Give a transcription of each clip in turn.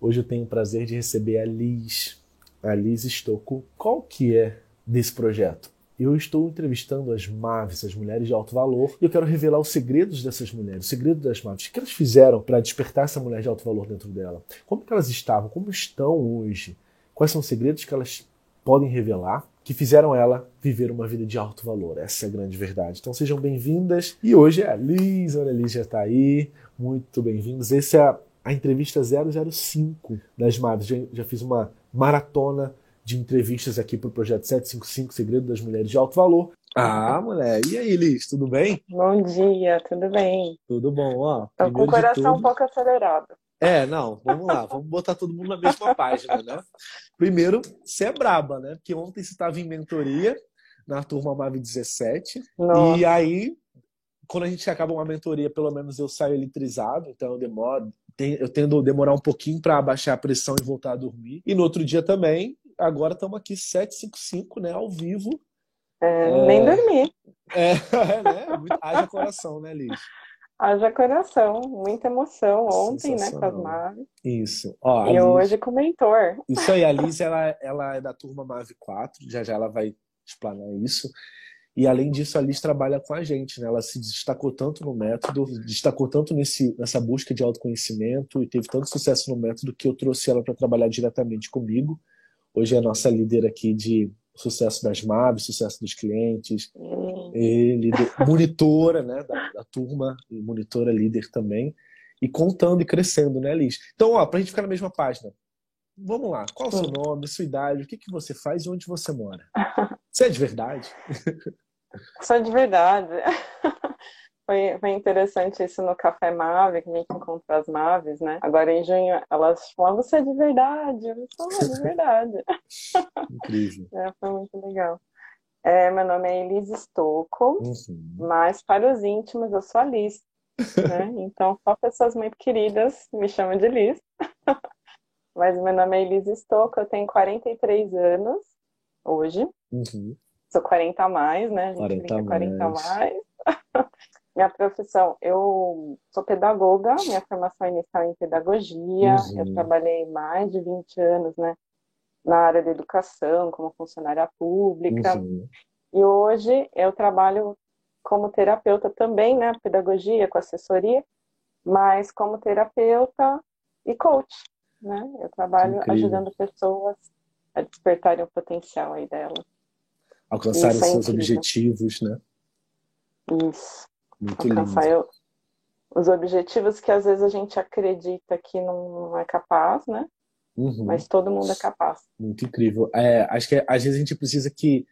Hoje eu tenho o prazer de receber a Liz, a Liz Estocco. Qual que é desse projeto? Eu estou entrevistando as Maves, as mulheres de alto valor, e eu quero revelar os segredos dessas mulheres, o segredo das Maves. O que elas fizeram para despertar essa mulher de alto valor dentro dela? Como que elas estavam? Como estão hoje? Quais são os segredos que elas podem revelar que fizeram ela viver uma vida de alto valor? Essa é a grande verdade. Então sejam bem-vindas. E hoje é a Liz, olha a Liz já está aí. Muito bem-vindos. Esse é a, entrevista 005 das Maves. Já, já fiz uma maratona de entrevistas aqui para o projeto 755 Segredo das Mulheres de Alto Valor. Ah, mulher. E aí, Liz, tudo bem? Bom dia, tudo bem? Tudo bom, ó. Tô com o coração tudo... um pouco acelerado. É, não, vamos lá, vamos botar todo mundo na mesma página, né? Primeiro, você é braba, né? Porque ontem você estava em mentoria na turma MAV 17. Nossa. E aí, quando a gente acaba uma mentoria, pelo menos eu saio eletrizado, então eu demoro, eu tendo a demorar um pouquinho para abaixar a pressão e voltar a dormir. E no outro dia também, agora estamos aqui 755, né, ao vivo. É, é... Nem dormi. É, é né? Haja coração, né, Liz? Haja coração, muita emoção ontem, né, com as Maves. Isso. Ó, e Liz... hoje com o mentor. Isso aí, a Liz, ela, ela é da turma Mave 4, já já ela vai explanar isso. E além disso, a Liz trabalha com a gente, né? Ela se destacou tanto no método, destacou tanto nesse, nessa busca de autoconhecimento e teve tanto sucesso no método que eu trouxe ela para trabalhar diretamente comigo. Hoje é a nossa líder aqui de sucesso das MABs, sucesso dos clientes, hum. líder, monitora né, da, da, turma, e monitora líder também, e contando e crescendo, né, Liz? Então, ó, para a gente ficar na mesma página, vamos lá, qual o seu nome, sua idade, o que, que você faz e onde você mora? Você é de verdade? Sou de verdade. Foi, foi interessante isso no Café Mave, que a gente encontrou as Maves, né? Agora em junho, elas falam, você é de verdade. Eu sou de verdade. Incrível. É, foi muito legal. É, meu nome é Elise Stocco, uhum. mas para os íntimos eu sou a Liz. Né? Então, só pessoas muito queridas me chamam de Liz. mas meu nome é Elise Stocco, eu tenho 43 anos hoje. Uhum. Sou 40 a mais, né? A gente 40 mais. 40 a mais. Minha profissão, eu sou pedagoga, minha formação inicial é em pedagogia, uhum. eu trabalhei mais de 20 anos, né, na área da educação, como funcionária pública, uhum. e hoje eu trabalho como terapeuta também, né, pedagogia, com assessoria, mas como terapeuta e coach, né, eu trabalho ajudando pessoas a despertarem o potencial aí delas. Alcançarem é seus objetivos, né? Isso. Muito alcançar lindo. os objetivos que às vezes a gente acredita que não é capaz, né? Uhum. Mas todo mundo é capaz. Muito incrível. É, acho que às vezes a gente precisa que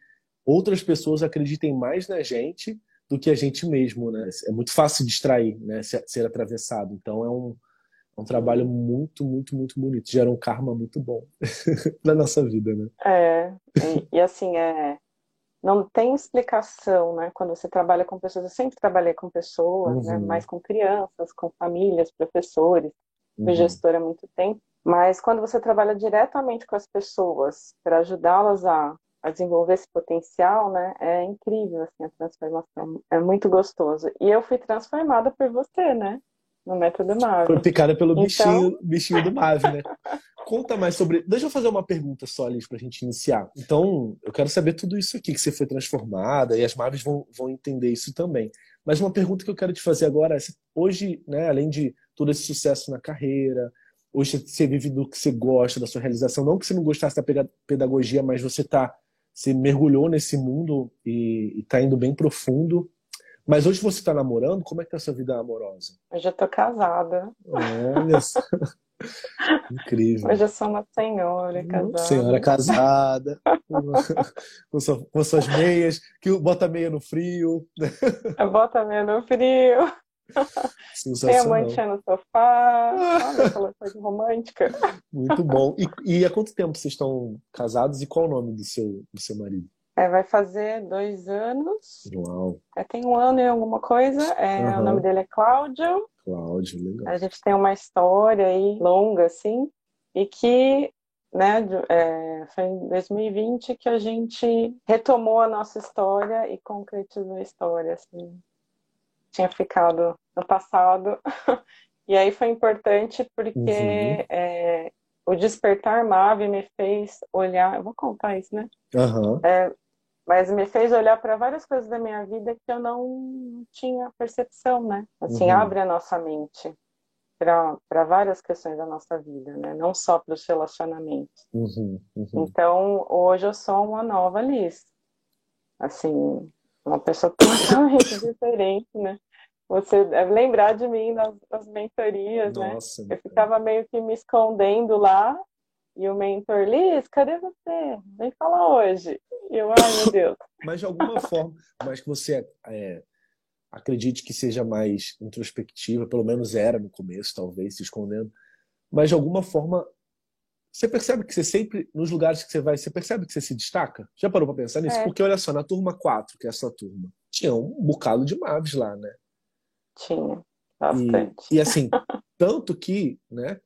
outras pessoas acreditem mais na gente do que a gente mesmo, né? É muito fácil distrair, né? Ser, ser atravessado. Então é um, é um trabalho muito, muito, muito bonito. Gera um karma muito bom na nossa vida, né? É. E, e assim, é não tem explicação, né? Quando você trabalha com pessoas, eu sempre trabalhei com pessoas, né? uhum. né? Mais com crianças, com famílias, professores, uhum. fui gestora há muito tempo. Mas quando você trabalha diretamente com as pessoas para ajudá-las a, a, desenvolver esse potencial, né? É incrível assim a transformação. É muito gostoso. E eu fui transformada por você, né? No método Mave. Foi picada pelo então... bichinho, bichinho do Mave, né? Conta mais sobre. Deixa eu fazer uma pergunta só, Liz, para a gente iniciar. Então, eu quero saber tudo isso aqui, que você foi transformada, e as Maves vão, vão entender isso também. Mas uma pergunta que eu quero te fazer agora é: hoje, né, além de todo esse sucesso na carreira, hoje você vive do que você gosta, da sua realização, não que você não gostasse da pedagogia, mas você tá, você mergulhou nesse mundo e está indo bem profundo. Mas hoje você está namorando? Como é que tá a sua vida amorosa? Hoje eu tô casada. Olha só. Incrível. Hoje eu sou uma senhora hum, casada. Senhora casada, com, sua, com suas meias, que bota meia no frio. Bota meia no frio. Tem a mancha no sofá. Olha coisa romântica. Muito bom. E, e há quanto tempo vocês estão casados e qual o nome do seu, do seu marido? É, vai fazer dois anos. Uau. É, tem um ano e alguma coisa. É, uhum. O nome dele é Cláudio. Cláudio, legal. A gente tem uma história aí longa, assim, e que né, é, foi em 2020 que a gente retomou a nossa história e concretizou a história, assim. Tinha ficado no passado. e aí foi importante porque uhum. é, o despertar Mave me fez olhar. Eu vou contar isso, né? Uhum. É, mas me fez olhar para várias coisas da minha vida que eu não tinha percepção, né? Assim, uhum. abre a nossa mente para várias questões da nossa vida, né? Não só para os relacionamentos. Uhum, uhum. Então, hoje eu sou uma nova Liz. Assim, uma pessoa totalmente diferente, né? Você lembrar de mim nas, nas mentorias, né? Nossa, né? Eu ficava meio que me escondendo lá e o mentor, Liz, cadê você? Vem falar hoje. E eu, ai meu Deus. mas de alguma forma, mas que você é, acredite que seja mais introspectiva, pelo menos era no começo, talvez, se escondendo. Mas de alguma forma, você percebe que você sempre, nos lugares que você vai, você percebe que você se destaca? Já parou para pensar nisso? É. Porque olha só, na turma 4, que é a sua turma, tinha um bocado de maves lá, né? Tinha, bastante. E, e assim, tanto que, né?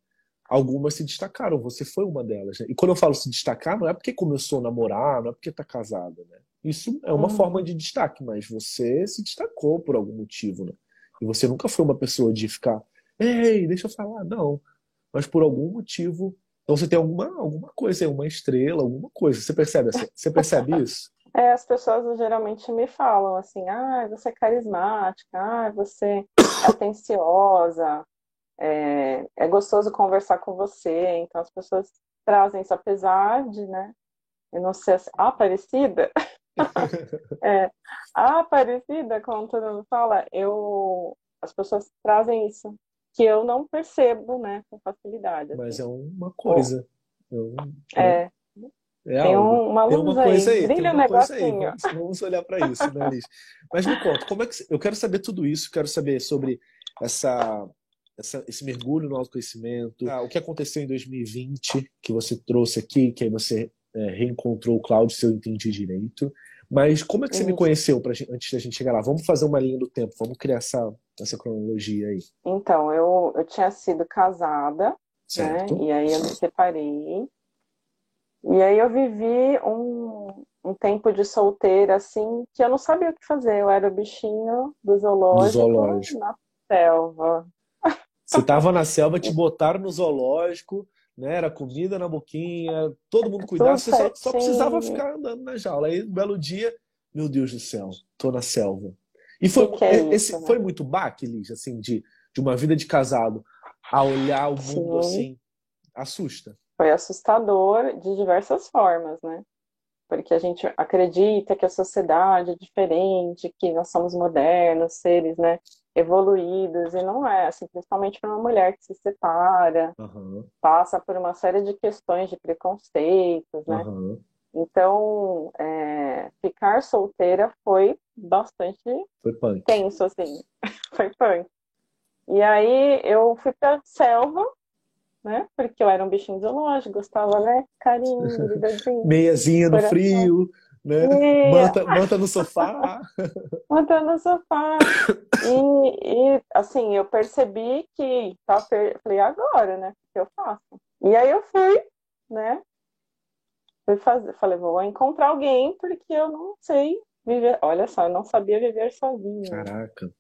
Algumas se destacaram, você foi uma delas. Né? E quando eu falo se destacar, não é porque começou a namorar, não é porque está casada, né? Isso é uma uhum. forma de destaque, mas você se destacou por algum motivo, né? E você nunca foi uma pessoa de ficar, ei, deixa eu falar, não. Mas por algum motivo, então você tem alguma, alguma coisa, uma estrela, alguma coisa. Você percebe, você percebe isso? É, as pessoas geralmente me falam assim, ah, você é carismática, ah, você é atenciosa, é, é gostoso conversar com você, então as pessoas trazem isso, apesar de, né, eu não sei, assim, Aparecida, é, Aparecida, como todo mundo fala, eu, as pessoas trazem isso, que eu não percebo, né, com facilidade. Assim. Mas é uma coisa. é. é. É tem algo. uma luz tem uma coisa aí, aí brilha um negocinho. Vamos, vamos, olhar para isso, né, Liz? Mas me conta, como é que eu quero saber tudo isso, quero saber sobre essa essa, esse mergulho no autoconhecimento, ah, o que aconteceu em 2020, que você trouxe aqui, que aí você é, reencontrou o Cláudio, se eu entendi direito. Mas como é que você me conheceu pra, antes da gente chegar lá? Vamos fazer uma linha do tempo, vamos criar essa, essa cronologia aí. Então, eu, eu tinha sido casada, certo. né? E aí eu me separei. E aí eu vivi um, um tempo de solteira, assim, que eu não sabia o que fazer. Eu era o bichinho do zoológico, do zoológico. na selva. Você tava na selva, te botaram no zoológico, né? Era comida na boquinha, todo mundo cuidava, você só, só, precisava ficar andando na jaula. Aí, um belo dia, meu Deus do céu, tô na selva. E foi, é esse, isso, né? foi muito baque, Liz, assim, de, de uma vida de casado, a olhar o mundo Sim. assim, assusta. Foi assustador de diversas formas, né? Porque a gente acredita que a sociedade é diferente, que nós somos modernos, seres, né? Evoluídos, e não é, assim, principalmente para uma mulher que se separa, uhum. passa por uma série de questões de preconceitos, né? Uhum. Então, é, ficar solteira foi bastante foi punk. tenso, assim, foi punk. E aí eu fui pra selva, né? Porque eu era um bichinho zoológico, gostava, né? Carinho, Meiazinha no frio né? Manta, manta no sofá. manta no sofá. E, e, assim, eu percebi que tá, falei, agora, né? O que eu faço? E aí eu fui, né? Fui fazer, falei, vou encontrar alguém porque eu não sei viver. Olha só, eu não sabia viver sozinha. Caraca.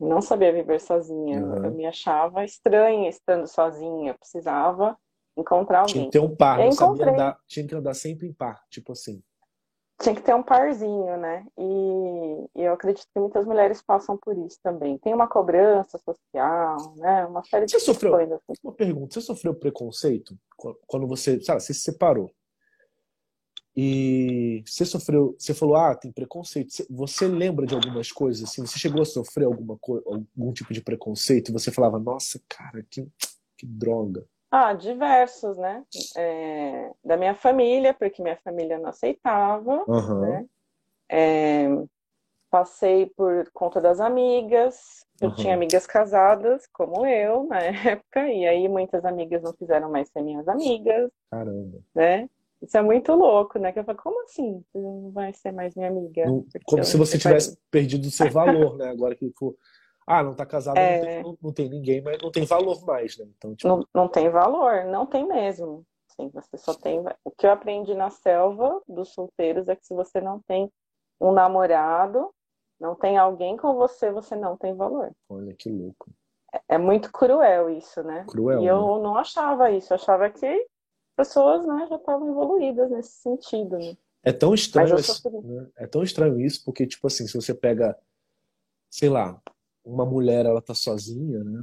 Não sabia viver sozinha. Uhum. Eu me achava estranha estando sozinha. Eu precisava encontrar alguém. Tinha que ter um par, não sabia andar, tinha que andar sempre em par, tipo assim. Tinha que ter um parzinho, né? E, e, eu acredito que muitas mulheres passam por isso também. Tem uma cobrança social, né? Uma série você de sofreu, coisas. Assim. Uma pergunta: você sofreu preconceito quando você, sabe, você se separou? E você sofreu, você falou, ah, tem preconceito. Você lembra de algumas coisas assim? Você chegou a sofrer alguma algum tipo de preconceito e você falava, nossa, cara, que, que droga. Ah, diversos, né? É, da minha família, porque minha família não aceitava, uhum. né? É, passei por conta das amigas. Eu uhum. tinha amigas casadas, como eu, na época, e aí muitas amigas não quiseram mais ser minhas amigas. Caramba. Né? Isso é muito louco, né? Que eu falo, como assim? Você não vai ser mais minha amiga? Não, como se você tivesse perdido o seu valor, né? Agora que for. Ah, não tá casado, é... não, tem, não, não, tem, ninguém, mas não tem valor mais, né? Então, tipo... não, não tem valor, não tem mesmo. Sim, você só tem. O que eu aprendi na selva dos solteiros é que se você não tem um namorado, não tem alguém com você, você não tem valor. Olha que louco. É, é muito cruel isso, né? Cruel. E eu né? não achava isso, eu achava que pessoas né, já estavam evoluídas nesse sentido. Né? É tão estranho isso, né? é tão estranho isso, porque, tipo assim, se você pega, sei lá, uma mulher, ela tá sozinha, né?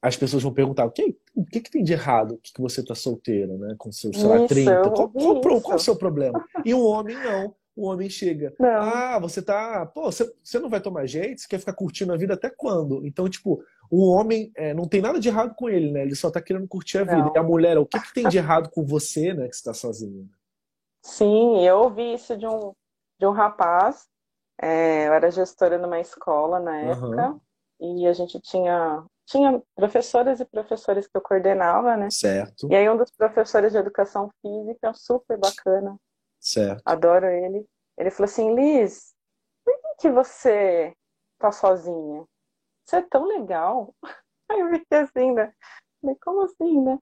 As pessoas vão perguntar, o que, o que, que tem de errado que, que você tá solteira, né? Com seus, sei lá, 30. Qual, qual, qual, qual é o seu problema? E um homem não. O homem chega, não. ah, você tá, pô, você, você não vai tomar jeito? Você quer ficar curtindo a vida até quando? Então, tipo, o homem é, não tem nada de errado com ele, né? Ele só tá querendo curtir a vida. Não. E a mulher, o que, que tem de errado com você, né? Que está sozinha? Sim, eu ouvi isso de um, de um rapaz. É, eu era gestora numa escola na época. Uhum. E a gente tinha, tinha professoras e professores que eu coordenava, né? Certo. E aí um dos professores de educação física, super bacana. Certo. Adoro ele. Ele falou assim, Liz, por que, que você tá sozinha? Você é tão legal. Aí eu fiquei assim, né? Falei, como assim, né?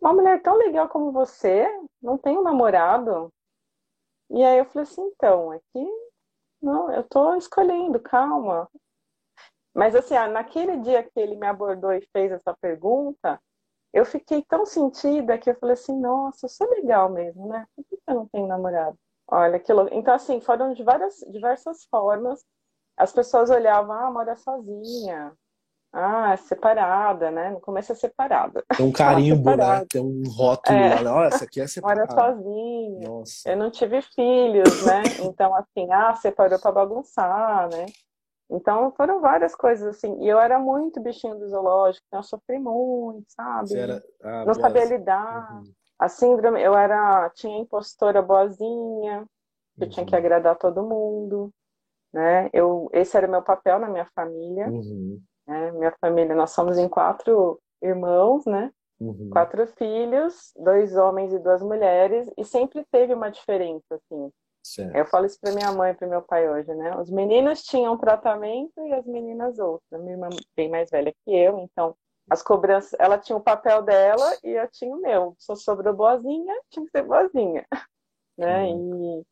Uma mulher tão legal como você não tem um namorado? E aí eu falei assim, então, é que não, eu tô escolhendo, calma. Mas assim, naquele dia que ele me abordou e fez essa pergunta, eu fiquei tão sentida que eu falei assim, nossa, sou legal mesmo, né? Por que eu não tenho namorado? Olha que louco. Então, assim, foram de várias, diversas formas as pessoas olhavam, ah, mora sozinha, ah, é separada, né? No começo é separada. Tem um carimbo, né? Tem um rótulo é. lá, olha, essa aqui é separada. Mora sozinha. Nossa. Eu não tive filhos, né? Então, assim, ah, separou para bagunçar, né? Então, foram várias coisas assim. E eu era muito bichinho do zoológico, então eu sofri muito, sabe? Era... Ah, não sabia lidar. Uhum. A síndrome, eu era, tinha impostora boazinha, eu uhum. tinha que uhum. agradar todo mundo né? Eu, esse era o meu papel na minha família. Uhum. Né? Minha família, nós somos em quatro irmãos, né? Uhum. Quatro filhos, dois homens e duas mulheres, e sempre teve uma diferença, assim. Certo. Eu falo isso para minha mãe e para meu pai hoje, né? Os meninos tinham tratamento e as meninas outra. Minha irmã bem mais velha que eu, então as cobranças, ela tinha o papel dela e eu tinha o meu. Eu sobrou boazinha, tinha que ser boazinha, né? Uhum. E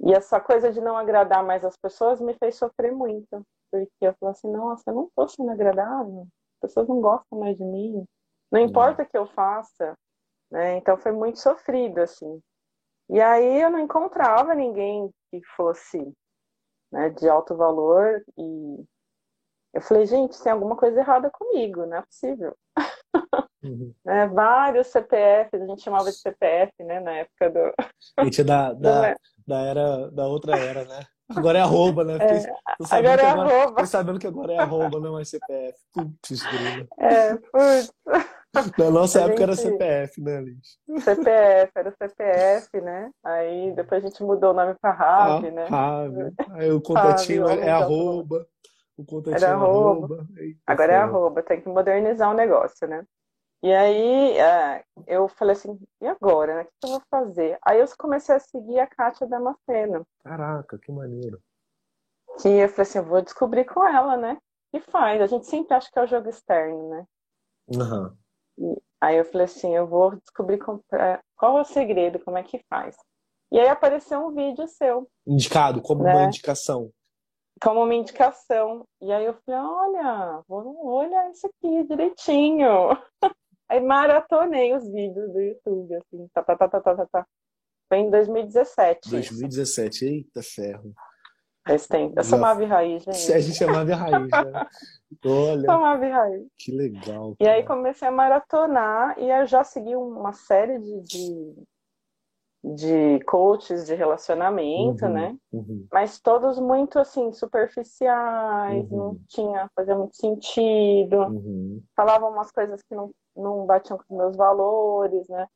e essa coisa de não agradar mais as pessoas me fez sofrer muito. Porque eu falei assim, nossa, eu não estou sendo agradável. As pessoas não gostam mais de mim. Não importa o que eu faça. Né? Então foi muito sofrido, assim. E aí eu não encontrava ninguém que fosse né, de alto valor. E eu falei, gente, tem alguma coisa errada comigo, não é possível. Uhum. né, vários CPFs, a gente chamava de CPF, né, na época do. Gente é da, da, da era da outra era, né? Agora é arroba, né? Fiquei, é, agora é agora, arroba. Tô sabendo que agora é arroba, não é CPF. Putz, É, putz. Na nossa a época gente... era CPF, né, Liz? CPF, era CPF, né? Aí depois a gente mudou o nome para RAV, ah, né? RAV. Aí o contatinho é, é arroba. O contatinho era é arroba. arroba. Eita, agora é arroba, tem que modernizar o negócio, né? E aí é, eu falei assim, e agora, né? O que eu vou fazer? Aí eu comecei a seguir a Kátia Damasceno. Caraca, que maneiro. Que eu falei assim, eu vou descobrir com ela, né? E faz. A gente sempre acha que é o jogo externo, né? Uhum. E aí eu falei assim, eu vou descobrir qual é o segredo, como é que faz. E aí apareceu um vídeo seu. Indicado, como né? uma indicação. Como uma indicação. E aí eu falei, olha, vou olhar isso aqui direitinho. Aí maratonei os vídeos do YouTube, assim, tá, tá, tá, tá, tá, tá. Foi em 2017. 2017, isso. eita ferro. Faz tempo. Eu sou Mavi Raiz, gente. A gente é Mavi Raiz, né? Olha. Sou Mavi Raiz. Que legal. Cara. E aí comecei a maratonar e eu já segui uma série de, de, de coaches de relacionamento, uhum, né? Uhum. Mas todos muito assim, superficiais, uhum. não tinha, fazia muito sentido. Uhum. Falavam umas coisas que não, não batiam com os meus valores, né?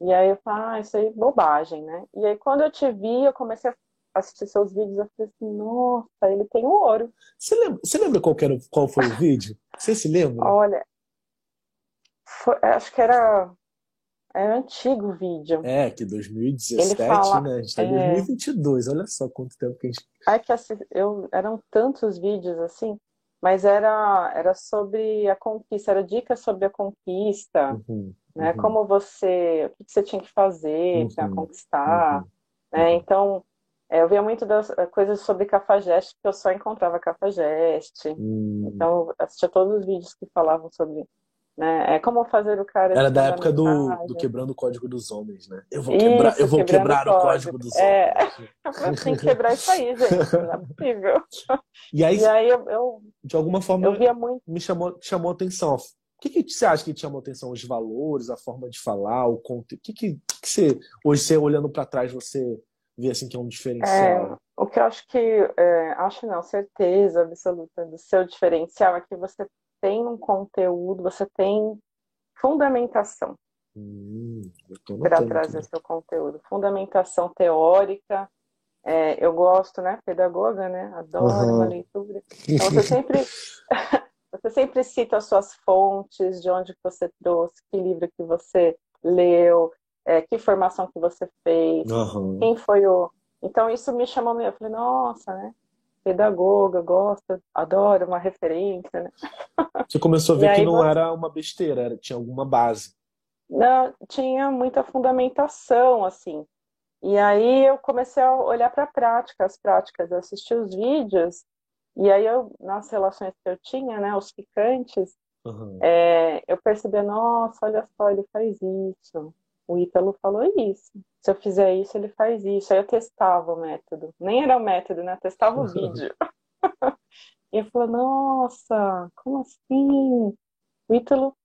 E aí eu falei, ah, isso aí é bobagem, né? E aí quando eu te vi, eu comecei a assistir seus vídeos, eu falei assim, nossa, ele tem o ouro. Você lembra, você lembra qual, era, qual foi o vídeo? Você se lembra? Olha, foi, acho que era, era antigo o vídeo. É, que 2017, fala, né? A gente tá em é... 2022, olha só quanto tempo que a gente... É que assim, eu, eram tantos vídeos assim, mas era, era sobre a conquista, era dicas sobre a conquista, uhum, né? Uhum. Como você, o que você tinha que fazer uhum, para conquistar, uhum, né? Uhum. Então, é, eu via muito das eh, coisas sobre cafajeste, porque eu só encontrava cafajeste. Hum. Então, eu assistia todos os vídeos que falavam sobre né, é como fazer o cara. Era da época do, do quebrando o código dos homens, né? Eu vou quebrar, eu vou quebrar o código, dos é, homens. Tem que quebrar isso aí, gente. Não é possível. E aí, e aí eu, eu, de alguma forma, eu via muito... me chamou, chamou atenção. O que, que você acha que te chamou atenção? Os valores, a forma de falar, o conteúdo? O que, que, que você, hoje, você olhando para trás, você ver assim que é um diferencial? É, o que eu acho que, é, acho não, certeza absoluta do seu diferencial é que você tem um conteúdo, você tem fundamentação hum, para trazer seu conteúdo, fundamentação teórica. É, eu gosto, né, pedagoga, né, adoro uhum. uma leitura. Então você sempre você sempre cita as suas fontes, de onde você trouxe, que livro que você leu, é, que formação que você fez, uhum. quem foi o. Então isso me chamou, eu falei, nossa, né? Pedagoga, gosta, adora uma referência, né? Você começou a ver que não você... era uma besteira, era, tinha alguma base. Não, tinha muita fundamentação, assim. E aí eu comecei a olhar para a prática, as práticas, assistir os vídeos, e aí eu, nas relações que eu tinha, né, os picantes, uhum. é, eu percebi, nossa, olha só, ele faz isso, o Ítalo falou isso. Se eu fizer isso, ele faz isso. Aí eu testava o método. Nem era o método, né? Eu testava o vídeo. e eu falei, nossa, como assim? O Ítalo.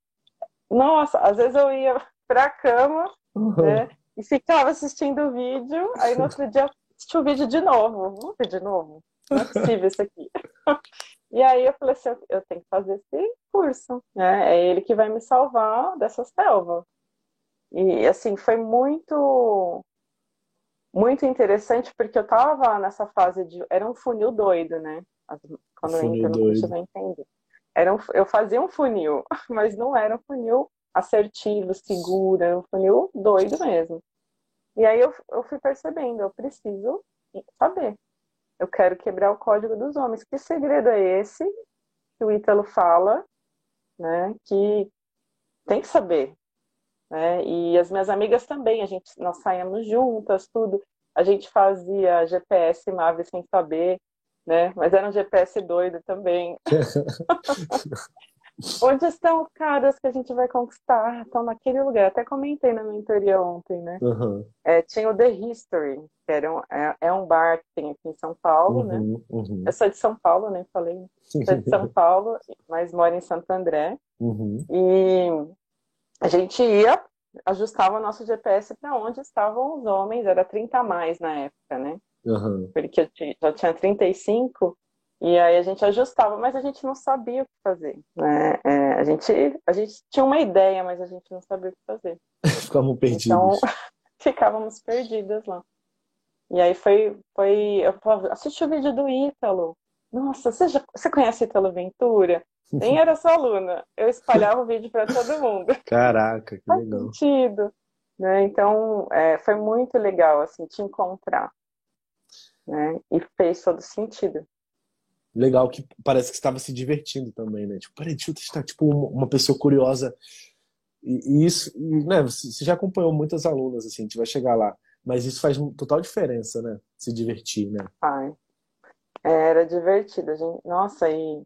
Nossa, às vezes eu ia pra cama, né? E ficava assistindo o vídeo, aí no outro dia assistia o vídeo de novo. Vamos ver de novo? Não é possível isso aqui. E aí eu falei assim, eu tenho que fazer esse curso, né? É ele que vai me salvar dessa selva. E assim, foi muito muito interessante porque eu estava nessa fase de era um funil doido, né? Quando funil eu entro no curso vai entender. Era um, eu fazia um funil, mas não era um funil assertivo, seguro, era um funil doido mesmo. E aí eu, eu fui percebendo, eu preciso saber. Eu quero quebrar o código dos homens. Que segredo é esse que o Ítalo fala, né? Que tem que saber. Né? E as minhas amigas também, a gente, nós saímos juntas, tudo. A gente fazia GPS Mave sem saber, né? Mas era um GPS doido também. Onde estão os caras que a gente vai conquistar? Estão naquele lugar. Até comentei na mentoria ontem, né? Uhum. É, tinha o The History, que era um, é, é, um bar que tem aqui em São Paulo, né? uhum, né? Uhum. Eu sou de São Paulo, nem falei. Sou de São Paulo, mas moro em Santo André. Uhum. E a gente ia, ajustava o nosso GPS para onde estavam os homens, era 30 a mais na época, né? Uhum. Porque eu já tinha 35, e aí a gente ajustava, mas a gente não sabia o que fazer, né? É, a, gente, a gente tinha uma ideia, mas a gente não sabia o que fazer. Ficávamos perdidos. Então, ficávamos perdidas lá. E aí foi, foi eu assisti o vídeo do Ítalo. Nossa, você, já, você conhece Ítalo Ventura? Nem era sua aluna. Eu espalhava o vídeo para todo mundo. Caraca, que Faz legal. sentido. Né? Então, é, foi muito legal, assim, te encontrar. Né? E fez todo sentido. Legal que parece que estava se divertindo também, né? Tipo, peraí, deixa eu testar, tipo, uma pessoa curiosa. E, e isso, e, né? Você já acompanhou muitas alunas, assim, a gente vai chegar lá. Mas isso faz total diferença, né? Se divertir, né? Ai. Era divertido, gente. Nossa, e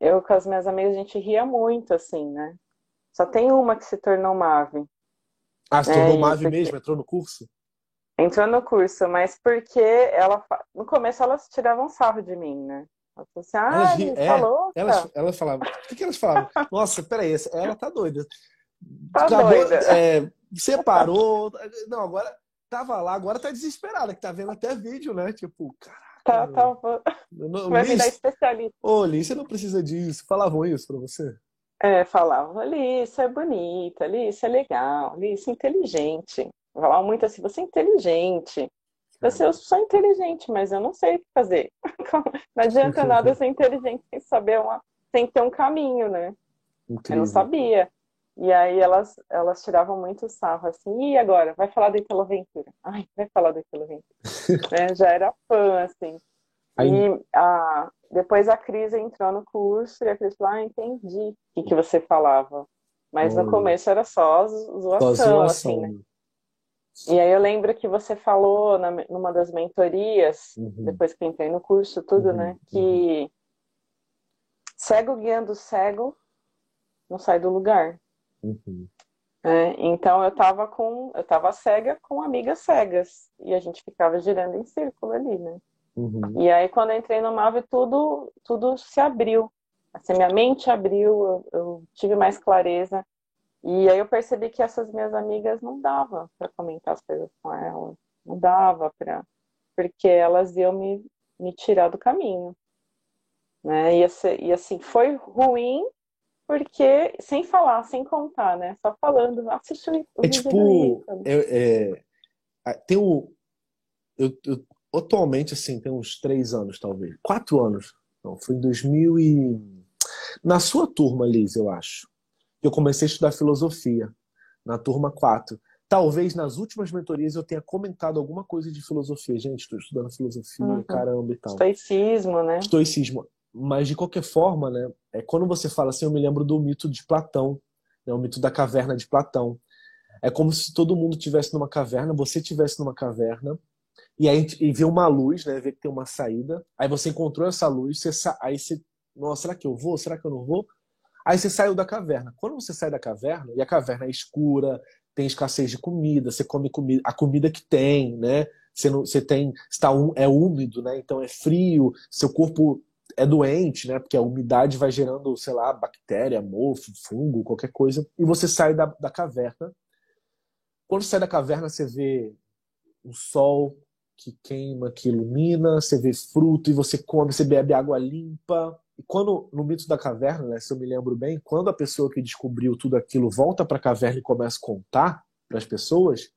eu com as minhas amigas, a gente ria muito, assim, né? Só tem uma que se tornou Mave. Ah, se tornou é, Mave mesmo? Entrou no curso? Entrou no curso, mas porque ela no começo elas tiravam sarro de mim, né? Elas assim, ah, elas, é, falou, elas, elas falavam, o que, que elas falavam? Nossa, peraí, ela tá doida. Tá Acabou, doida. É, separou. Não, agora tava lá, agora tá desesperada, que tá vendo até vídeo, né? Tipo, caraca. Tá, tá. Não, Vai me dar especialista. Ô, Liz, você não precisa disso. Falavam isso pra você? É, falavam, Liz, é bonita, Liz, é legal, Liz, é inteligente. Falavam muito assim, você é inteligente. Eu, sei, eu sou inteligente, mas eu não sei o que fazer. Não adianta nada ser inteligente sem saber uma, sem ter um caminho, né? Incrível. Eu não sabia. E aí elas, elas tiravam muito sarro, assim, e agora? Vai falar do Italo Ventura. Ai, vai falar do Italo Ventura. né? Já era fã, assim. Aí... E a, depois a Cris entrou no curso e a Cris falou, ah, entendi o que, que você falava. Mas no começo era só zoação, só zoação. assim, né? E aí eu lembro que você falou na, numa das mentorias, uhum. depois que entrei no curso, tudo, uhum. né? Que uhum. cego guiando cego não sai do lugar. Uhum. É, então eu estava com, eu tava cega com amigas cegas e a gente ficava girando em círculo ali, né? Uhum. E aí quando eu entrei no Mave tudo, tudo se abriu, assim minha mente abriu, eu, eu tive mais clareza e aí eu percebi que essas minhas amigas não dava para comentar as coisas com elas, não dava para, porque elas iam me, me tirar do caminho, né? E, e assim foi ruim porque sem falar, sem contar, né? Só falando, assiste o É tipo, é, é, tem o eu, eu, atualmente assim tem uns três anos talvez, quatro anos. Não, foi em 2000 e na sua turma, Liz, eu acho eu comecei a estudar filosofia, na turma 4. Talvez nas últimas mentorias eu tenha comentado alguma coisa de filosofia. Gente, estou estudando filosofia, uhum. caramba e tal. Estoicismo, né? Estoicismo. Mas, de qualquer forma, né, é, quando você fala assim, eu me lembro do mito de Platão, né, o mito da caverna de Platão. É como se todo mundo tivesse numa caverna, você tivesse numa caverna, e aí e vê uma luz, né, vê que tem uma saída, aí você encontrou essa luz, você aí você, nossa, será que eu vou? Será que eu não vou? Aí você saiu da caverna. Quando você sai da caverna, e a caverna é escura, tem escassez de comida, você come comida, a comida que tem, né? Você, não, você tem, está é úmido, né? Então é frio, seu corpo é doente, né? Porque a umidade vai gerando, sei lá, bactéria, mofo, fungo, qualquer coisa, e você sai da, da caverna. Quando você sai da caverna, você vê o sol que queima, que ilumina, você vê fruto e você come, você bebe água limpa, e quando, no mito da caverna, né, se eu me lembro bem, quando a pessoa que descobriu tudo aquilo volta para a caverna e começa a contar para as pessoas,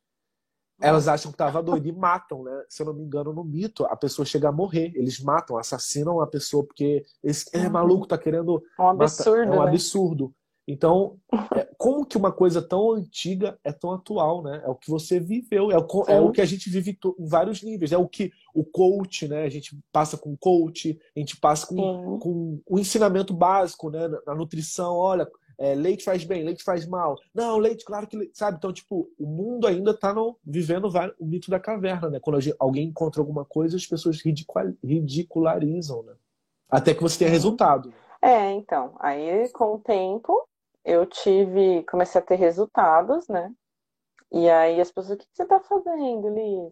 elas acham que estava doido e matam, né? Se eu não me engano, no mito, a pessoa chega a morrer. Eles matam, assassinam a pessoa porque esse é maluco, tá querendo. É um absurdo. Matar. É um né? absurdo. Então, é, como que uma coisa tão antiga é tão atual, né? É o que você viveu, é o, é o que a gente vive em vários níveis. É o que o coach, né? A gente passa com coach, a gente passa com, com o ensinamento básico, né? Na, nutrição, olha, é, leite faz bem, leite faz mal. Não, leite, claro que, sabe? Então, tipo, o mundo ainda está vivendo o mito da caverna, né? Quando alguém encontra alguma coisa, as pessoas ridicularizam, né? Até que você tenha resultado. É, então, aí com o tempo eu tive, comecei a ter resultados, né? E aí as pessoas, o que você tá fazendo, Liz?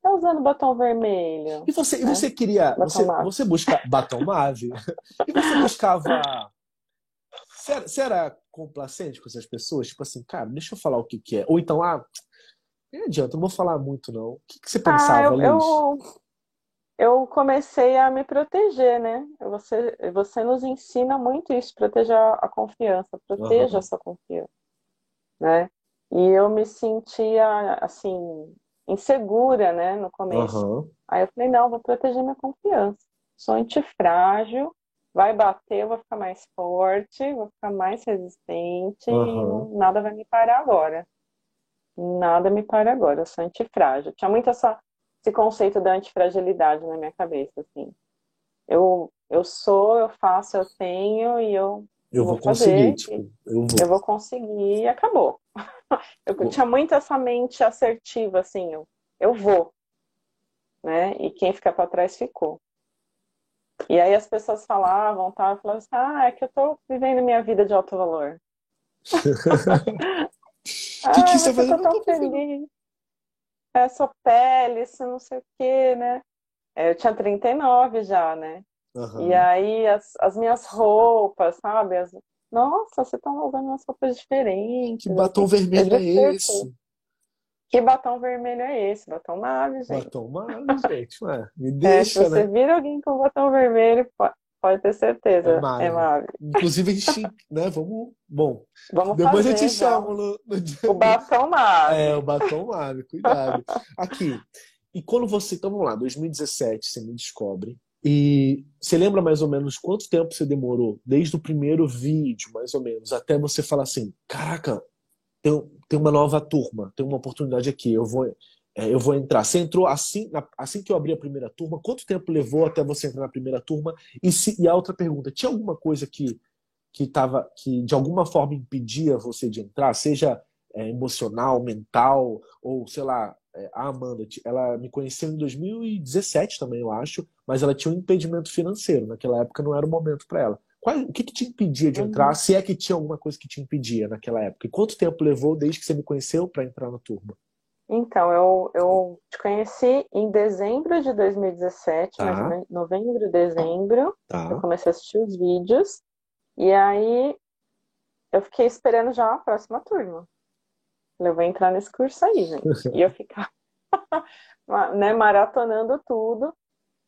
Tá usando batom vermelho. E você, né? e você queria, você, você busca batom mave? e você buscava você era, complacente com essas pessoas? Tipo assim, cara, deixa eu falar o que, que é. Ou então, ah, não adianta, não vou falar muito, não. O que, que você ah, pensava, ah, eu, Liz? Eu, eu comecei a me proteger, né? Você, você nos ensina muito isso, proteger a confiança, proteja uhum. essa confiança, né? E eu me sentia, assim, insegura, né, no começo. Uhum. Aí eu falei, não, vou proteger minha confiança. Sou antifrágil, vai bater, eu vou ficar mais forte, vou ficar mais resistente uhum. e nada vai me parar agora. Nada me para agora, eu sou antifrágil. Tinha muito essa esse conceito da antifragilidade na minha cabeça, assim. Eu, eu sou, eu faço, eu tenho e eu, eu vou, vou conseguir, tipo, eu vou. eu vou conseguir e acabou. Eu vou. tinha muito essa mente assertiva, assim, eu, eu vou, né? E quem ficar para trás ficou. E aí as pessoas falavam, tá? Eu falava assim, ah, é que eu tô vivendo minha vida de alto valor. O que, que você vai fazer? tão feliz. É sua pele, isso não sei o quê, né? É, eu tinha 39 já, né? Uhum. E aí as, as minhas roupas, sabe? As... Nossa, você tá usando umas roupas diferentes. Que batom assim. vermelho é esse? Que batom vermelho é esse? Batom mave, gente. Batom mave, gente. Ué, me deixa, é, se você né? vira alguém com batom vermelho, Pode ter certeza. É Mave. É Mave. Inclusive, a gente, né, vamos. Bom, vamos depois fazer, eu te chamo no, no O batom Mave. É, o batom Mave, cuidado. Aqui. E quando você. Então vamos lá, 2017, você me descobre. E você lembra mais ou menos quanto tempo você demorou, desde o primeiro vídeo, mais ou menos, até você falar assim: caraca, tem, tem uma nova turma, tem uma oportunidade aqui, eu vou, é, eu vou entrar. Você entrou assim, assim que eu abri a primeira turma, quanto tempo levou até você entrar na primeira turma? E, se, e a outra pergunta, tinha alguma coisa que, que, tava, que de alguma forma impedia você de entrar, seja é, emocional, mental, ou sei lá, é, a Amanda, ela me conheceu em 2017 também, eu acho, mas ela tinha um impedimento financeiro. Naquela época não era o momento para ela. Qual, o que, que te impedia de entrar? Se é que tinha alguma coisa que te impedia naquela época? E quanto tempo levou desde que você me conheceu para entrar na turma? Então, eu, eu te conheci em dezembro de 2017, tá. mais novembro, dezembro. Tá. Eu comecei a assistir os vídeos. E aí, eu fiquei esperando já a próxima turma. Eu vou entrar nesse curso aí, gente. e eu ficar né, maratonando tudo.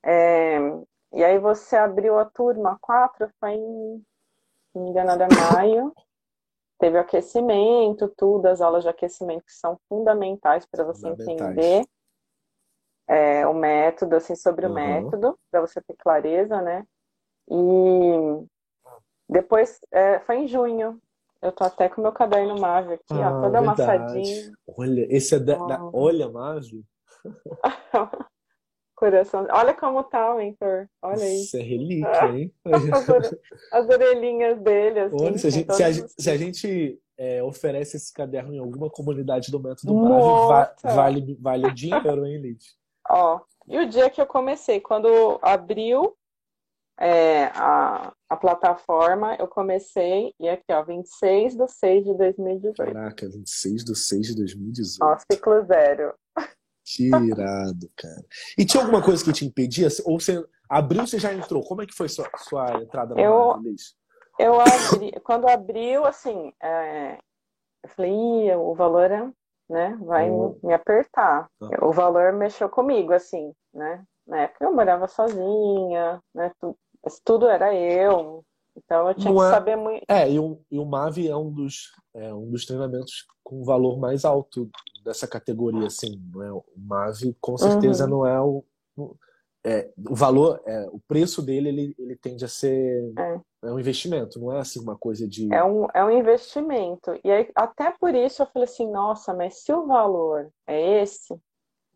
É, e aí, você abriu a turma 4, foi em, se não me engano, era maio teve o aquecimento, tudo, as aulas de aquecimento que são fundamentais para você entender é, o método, assim, sobre uhum. o método, para você ter clareza, né? E depois é, foi em junho. Eu tô até com o meu caderno Mave aqui, ah, ó, todo amassadinho. Olha, esse é da, da Olha Mave? Coração. Olha como tá o mentor. Olha aí. Isso é relíquia, hein? As orelhinhas dele. Assim, Olha, se a gente, se a, se a gente é, oferece esse caderno em alguma comunidade do método Marvel, vale, vale o dinheiro, hein, Liz? Ó, e o dia que eu comecei, quando abriu é, a, a plataforma, eu comecei, e aqui, ó, 26 de 6 de 2018. Caraca, 26 de 6 de 2018. Ó, ciclo zero. Que irado, cara. E tinha alguma coisa que te impedia? Ou você abriu, você já entrou? Como é que foi sua, sua entrada no eu, Eu abri, quando abriu, assim, é, eu falei, o valor é, né, vai oh. me apertar. Ah. O valor mexeu comigo, assim, né? Na época eu morava sozinha, né? Tudo, tudo era eu, então eu tinha Não que é... saber muito. É, e o, e o MAV é um dos, é um dos treinamentos com valor mais alto dessa categoria, assim, não é? O MAV com certeza uhum. não é o. É, o valor, é, o preço dele, ele, ele tende a ser é. é. um investimento, não é assim uma coisa de. É um, é um investimento. E aí, até por isso eu falei assim, nossa, mas se o valor é esse,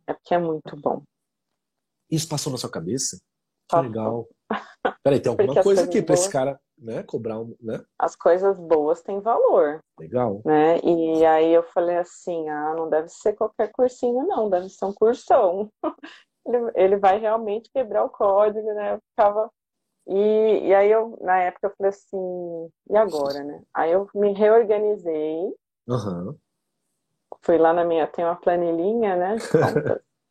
é porque é muito bom. Isso passou na sua cabeça? Que legal. Peraí, tem alguma coisa aqui para esse cara né, cobrar né? As coisas boas têm valor. Legal. Né? E aí eu falei assim, ah, não deve ser qualquer cursinho, não, deve ser um cursão. ele, ele vai realmente quebrar o código, né? Eu ficava. E, e aí eu, na época, eu falei assim, e agora, né? Aí eu me reorganizei. Uhum. Fui lá na minha, tem uma planilhinha, né?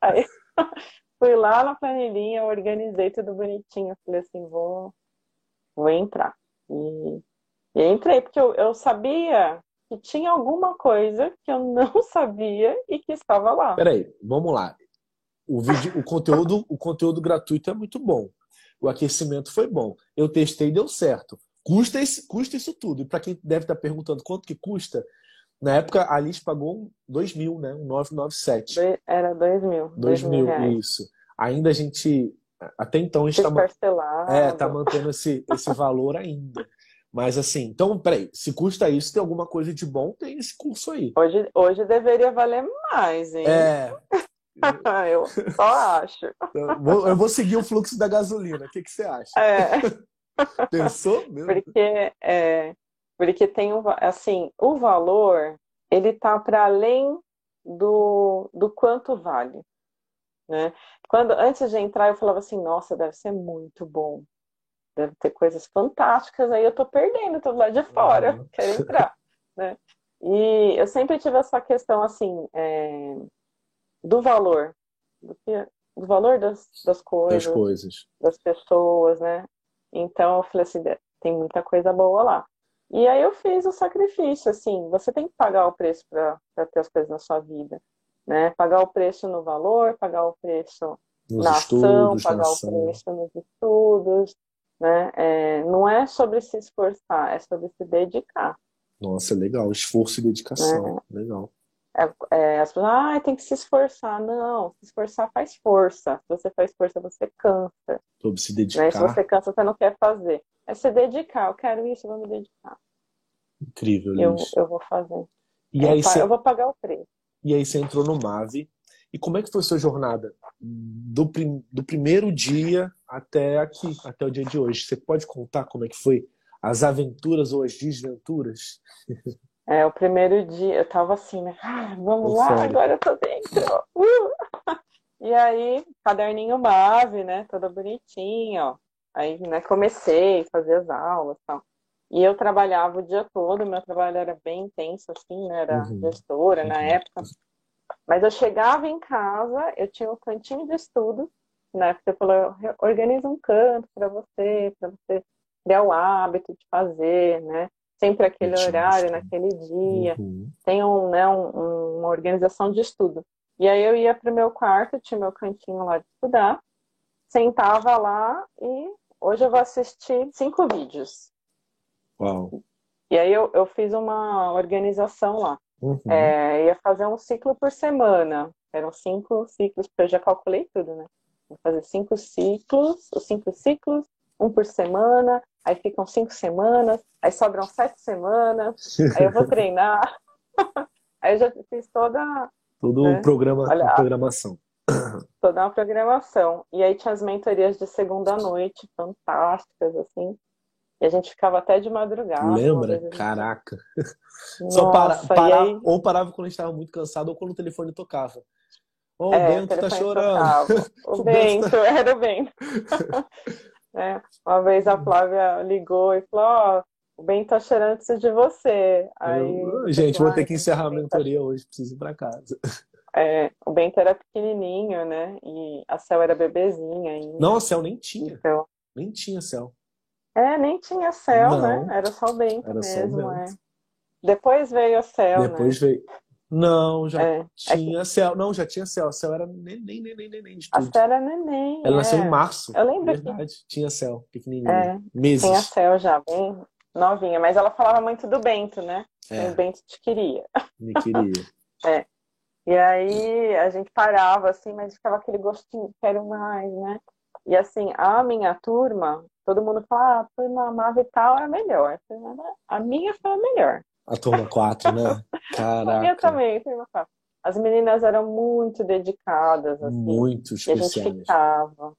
aí fui lá na planilhinha, organizei tudo bonitinho. falei assim, vou vou entrar. E, e entrei, porque eu, eu sabia que tinha alguma coisa que eu não sabia e que estava lá. Peraí, vamos lá. O vídeo, o conteúdo, o conteúdo gratuito é muito bom. O aquecimento foi bom. Eu testei e deu certo. Custa, esse, custa isso tudo. E para quem deve estar perguntando quanto que custa, na época a Alice pagou 2 mil, né? Um 997. Era 2 mil. 2 mil, mil isso. Ainda a gente até então a gente está é, tá mantendo esse, esse valor ainda. Mas assim, então, peraí, se custa isso, tem alguma coisa de bom, tem esse curso aí. Hoje, hoje deveria valer mais, hein? É. eu só acho. Eu vou, eu vou, seguir o fluxo da gasolina. O que, que você acha? É. Pensou? Meu porque, é, porque tem um, assim, o valor, ele tá para além do, do quanto vale. Né? Quando antes de entrar eu falava assim, nossa, deve ser muito bom, deve ter coisas fantásticas. Aí eu tô perdendo, tô lado de fora, uhum. quero entrar. né? E eu sempre tive essa questão, assim, é, do valor, do, que, do valor das, das coisas, das coisas, das pessoas, né? Então eu falei assim, tem muita coisa boa lá. E aí eu fiz o sacrifício, assim, você tem que pagar o preço para ter as coisas na sua vida, né? Pagar o preço no valor, pagar o preço nos na estudos, ação, pagar na ação. o preço nos estudos, né? É, não é sobre se esforçar, é sobre se dedicar. Nossa, legal, esforço e dedicação, é. legal. É, é, as pessoas, ah, tem que se esforçar. Não, se esforçar faz força. Se você faz força, você cansa. Sobre se dedicar. Né? Se você cansa, você não quer fazer. É se dedicar. Eu quero isso, eu vou me dedicar. Incrível, eu, eu vou fazer. E eu, aí você... eu vou pagar o preço. E aí você entrou no MAVE. E como é que foi a sua jornada? Do, prim... do primeiro dia até aqui, até o dia de hoje. Você pode contar como é que foi as aventuras ou as desventuras? É, o primeiro dia eu tava assim, né? Ah, vamos lá, agora eu tô dentro. Uh! E aí, caderninho base, né? Todo bonitinho, ó. Aí, né, comecei a fazer as aulas e tal. E eu trabalhava o dia todo, meu trabalho era bem intenso, assim, né? Era uhum. gestora na uhum. época. Mas eu chegava em casa, eu tinha um cantinho de estudo, né? Você falou, organiza um canto para você, para você criar o hábito de fazer, né? Sempre aquele horário, naquele dia. Uhum. Tem um, né, um, uma organização de estudo. E aí eu ia para o meu quarto, tinha meu cantinho lá de estudar, sentava lá e hoje eu vou assistir cinco vídeos. Uau. E aí eu, eu fiz uma organização lá. Uhum. É, ia fazer um ciclo por semana. Eram cinco ciclos, porque eu já calculei tudo, né? Vou fazer cinco ciclos, os cinco ciclos, um por semana, aí ficam cinco semanas, aí sobram sete semanas, aí eu vou treinar. aí eu já fiz toda. Todo né? um programa, Olha, programação. Toda uma programação. E aí tinha as mentorias de segunda noite, fantásticas, assim. E a gente ficava até de madrugada. Lembra? Gente... Caraca. Nossa, Só para, para, aí... Ou parava quando a gente estava muito cansado ou quando o telefone tocava. Oh, é, o Bento tá chorando. O, o Bento, tá... era o Bento. é, uma vez a Flávia ligou e falou, ó, oh, o Bento tá chorando, preciso de você. Aí, eu, gente, vou ter que encerrar a mentoria hoje, preciso ir pra casa. É, o Bento era pequenininho, né? E a Cel era bebezinha ainda. Não, a Cel nem tinha. Então... Nem tinha Cel. É, nem tinha Cel, né? Era só o Bento era mesmo, só o Bento. é. Depois veio a Cel, Depois né? veio. Não, já é. tinha é que... céu. Não, já tinha céu. A céu era neném, neném, neném de tudo. A céu era neném. Ela é. nasceu em março. Eu lembro. Verdade. Que... Tinha céu, pequenininha. É. Meses. Tinha céu já, bem novinha. Mas ela falava muito do Bento, né? É. O Bento te queria. Me queria. é. E aí a gente parava, assim, mas ficava aquele gostinho, quero mais, né? E assim, a minha turma, todo mundo fala, ah, a turma amava e tal é melhor. A minha foi a melhor. A turma 4, né? Caraca. Eu também, turma 4. As meninas eram muito dedicadas, assim. Muito especiais. E a gente ficava,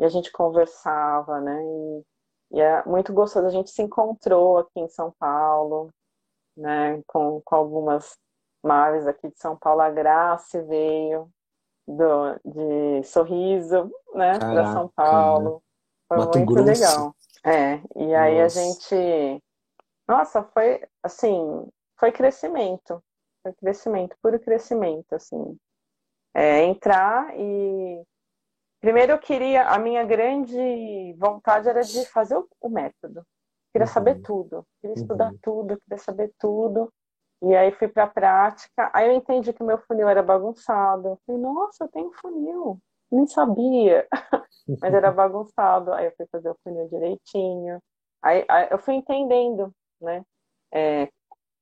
e a gente conversava, né? E, e é muito gostoso. A gente se encontrou aqui em São Paulo, né? Com, com algumas maves aqui de São Paulo. A Grace veio do, de Sorriso, né? Para São Paulo. Foi Mato muito Grosso. legal. É, e aí Nossa. a gente nossa, foi assim, foi crescimento. Foi crescimento, puro crescimento, assim. É, entrar e. Primeiro eu queria, a minha grande vontade era de fazer o, o método. Queria uhum. saber tudo, queria uhum. estudar tudo, queria saber tudo. E aí fui para a prática. Aí eu entendi que o meu funil era bagunçado. Eu falei, nossa, eu tenho funil. Nem sabia. Mas era bagunçado. Aí eu fui fazer o funil direitinho. Aí, aí eu fui entendendo né? É,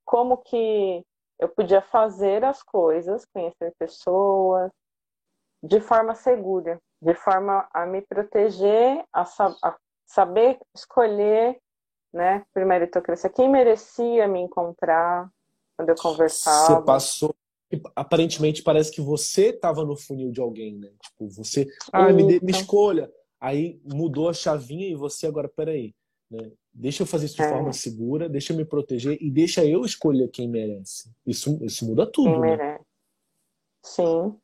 como que eu podia fazer as coisas, conhecer pessoas de forma segura, de forma a me proteger, a, a saber escolher, né, por meritocracia, quem merecia me encontrar quando eu conversava. Você passou aparentemente parece que você estava no funil de alguém, né? Tipo, você, ah, me, me escolha. Aí mudou a chavinha e você agora, peraí, né? Deixa eu fazer isso de é. forma segura, deixa eu me proteger e deixa eu escolher quem merece. Isso, isso muda tudo, quem né? Merece. Sim.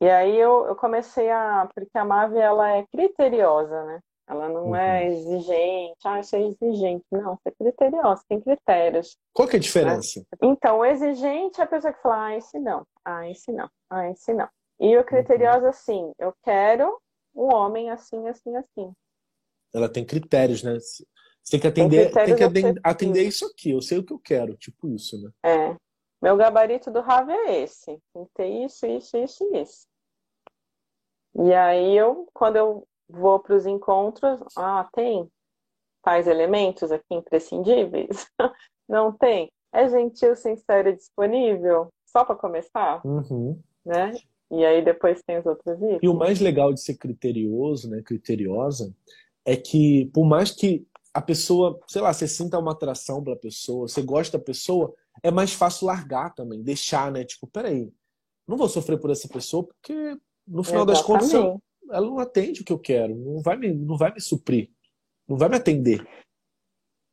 E aí eu, eu comecei a. Porque a Mave ela é criteriosa, né? Ela não é uhum. é exigente, ah, isso é exigente. Não, você é criteriosa, tem critérios. Qual que é a diferença? Né? Então, o exigente é a pessoa que fala, ah, esse não, ah, esse não, ah, esse não. E o criterioso, uhum. assim, eu quero um homem assim, assim, assim. Ela tem critérios, né? Você tem que atender, tem, tem que atender, atender isso aqui. Eu sei o que eu quero, tipo isso, né? É. Meu gabarito do RAV é esse. Tem que ter isso, isso, isso e isso. E aí eu, quando eu vou para os encontros, ah, tem tais elementos aqui imprescindíveis? Não tem? É gentil, sincero e disponível? Só para começar? Uhum. Né? E aí depois tem os outros itens. E o mais legal de ser criterioso, né, criteriosa, é que por mais que a pessoa, sei lá, você sinta uma atração pela pessoa, você gosta da pessoa, é mais fácil largar também, deixar, né? Tipo, peraí, não vou sofrer por essa pessoa porque no final Exatamente. das contas ela não atende o que eu quero, não vai me, não vai me suprir, não vai me atender.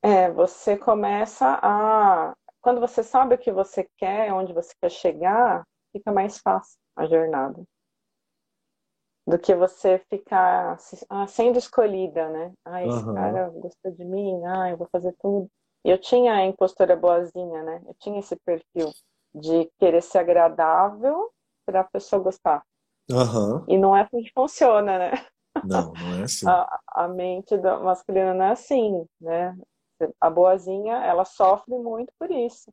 É, você começa a. Quando você sabe o que você quer, onde você quer chegar, fica mais fácil a jornada. Do que você ficar ah, sendo escolhida, né? Ah, esse uhum. cara gostou de mim, ah, eu vou fazer tudo. Eu tinha a impostora boazinha, né? Eu tinha esse perfil de querer ser agradável para a pessoa gostar. Uhum. E não é assim que funciona, né? Não, não é assim. A, a mente da masculina não é assim, né? A boazinha, ela sofre muito por isso.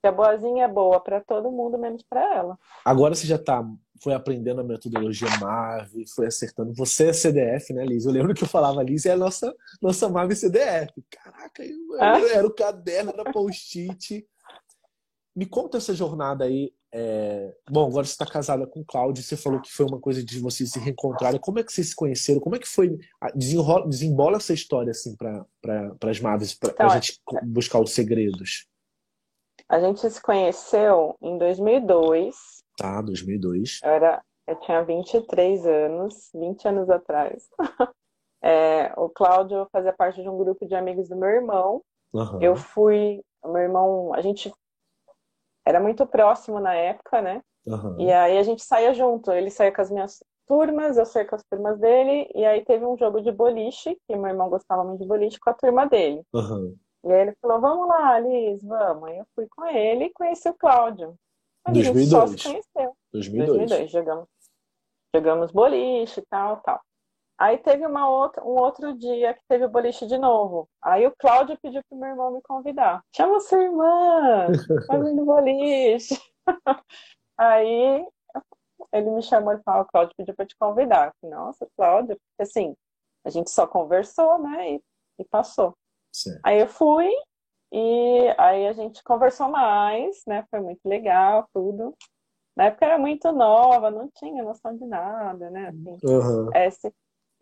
Que a boazinha é boa para todo mundo, menos para ela. Agora você já tá, foi aprendendo a metodologia MAVE, foi acertando. Você é CDF, né, Liz? Eu lembro que eu falava, Liz é a nossa, nossa MAVE CDF. Caraca, eu, ah? era o caderno, era post-it. Me conta essa jornada aí é... Bom, agora você está casada com o Cláudio, você falou que foi uma coisa de vocês se reencontrarem. Como é que vocês se conheceram? Como é que foi? Desenrola, desembola essa história assim para pra, as Maves, para então, a gente buscar os segredos. A gente se conheceu em 2002. Tá, 2002. Eu, era, eu tinha 23 anos, 20 anos atrás. É, o Cláudio fazia parte de um grupo de amigos do meu irmão. Uhum. Eu fui, meu irmão, a gente era muito próximo na época, né? Uhum. E aí a gente saía junto. Ele saía com as minhas turmas, eu saía com as turmas dele. E aí teve um jogo de boliche, que meu irmão gostava muito de boliche, com a turma dele. Uhum. E aí ele falou, vamos lá, Liz, vamos. Aí eu fui com ele e conheci o Cláudio. 2002. a gente só se conheceu. 2002. 2002, jogamos, jogamos boliche e tal, tal. Aí teve uma outra, um outro dia que teve o boliche de novo. Aí o Cláudio pediu pro meu irmão me convidar. Chama sua irmã, fazendo boliche. Aí ele me chamou e falou, o Cláudio pediu para te convidar. Nossa, Cláudio, porque assim, a gente só conversou, né? E, e passou. Certo. Aí eu fui e aí a gente conversou mais, né? Foi muito legal, tudo. Na época era muito nova, não tinha noção de nada, né? Assim, uhum. é, se,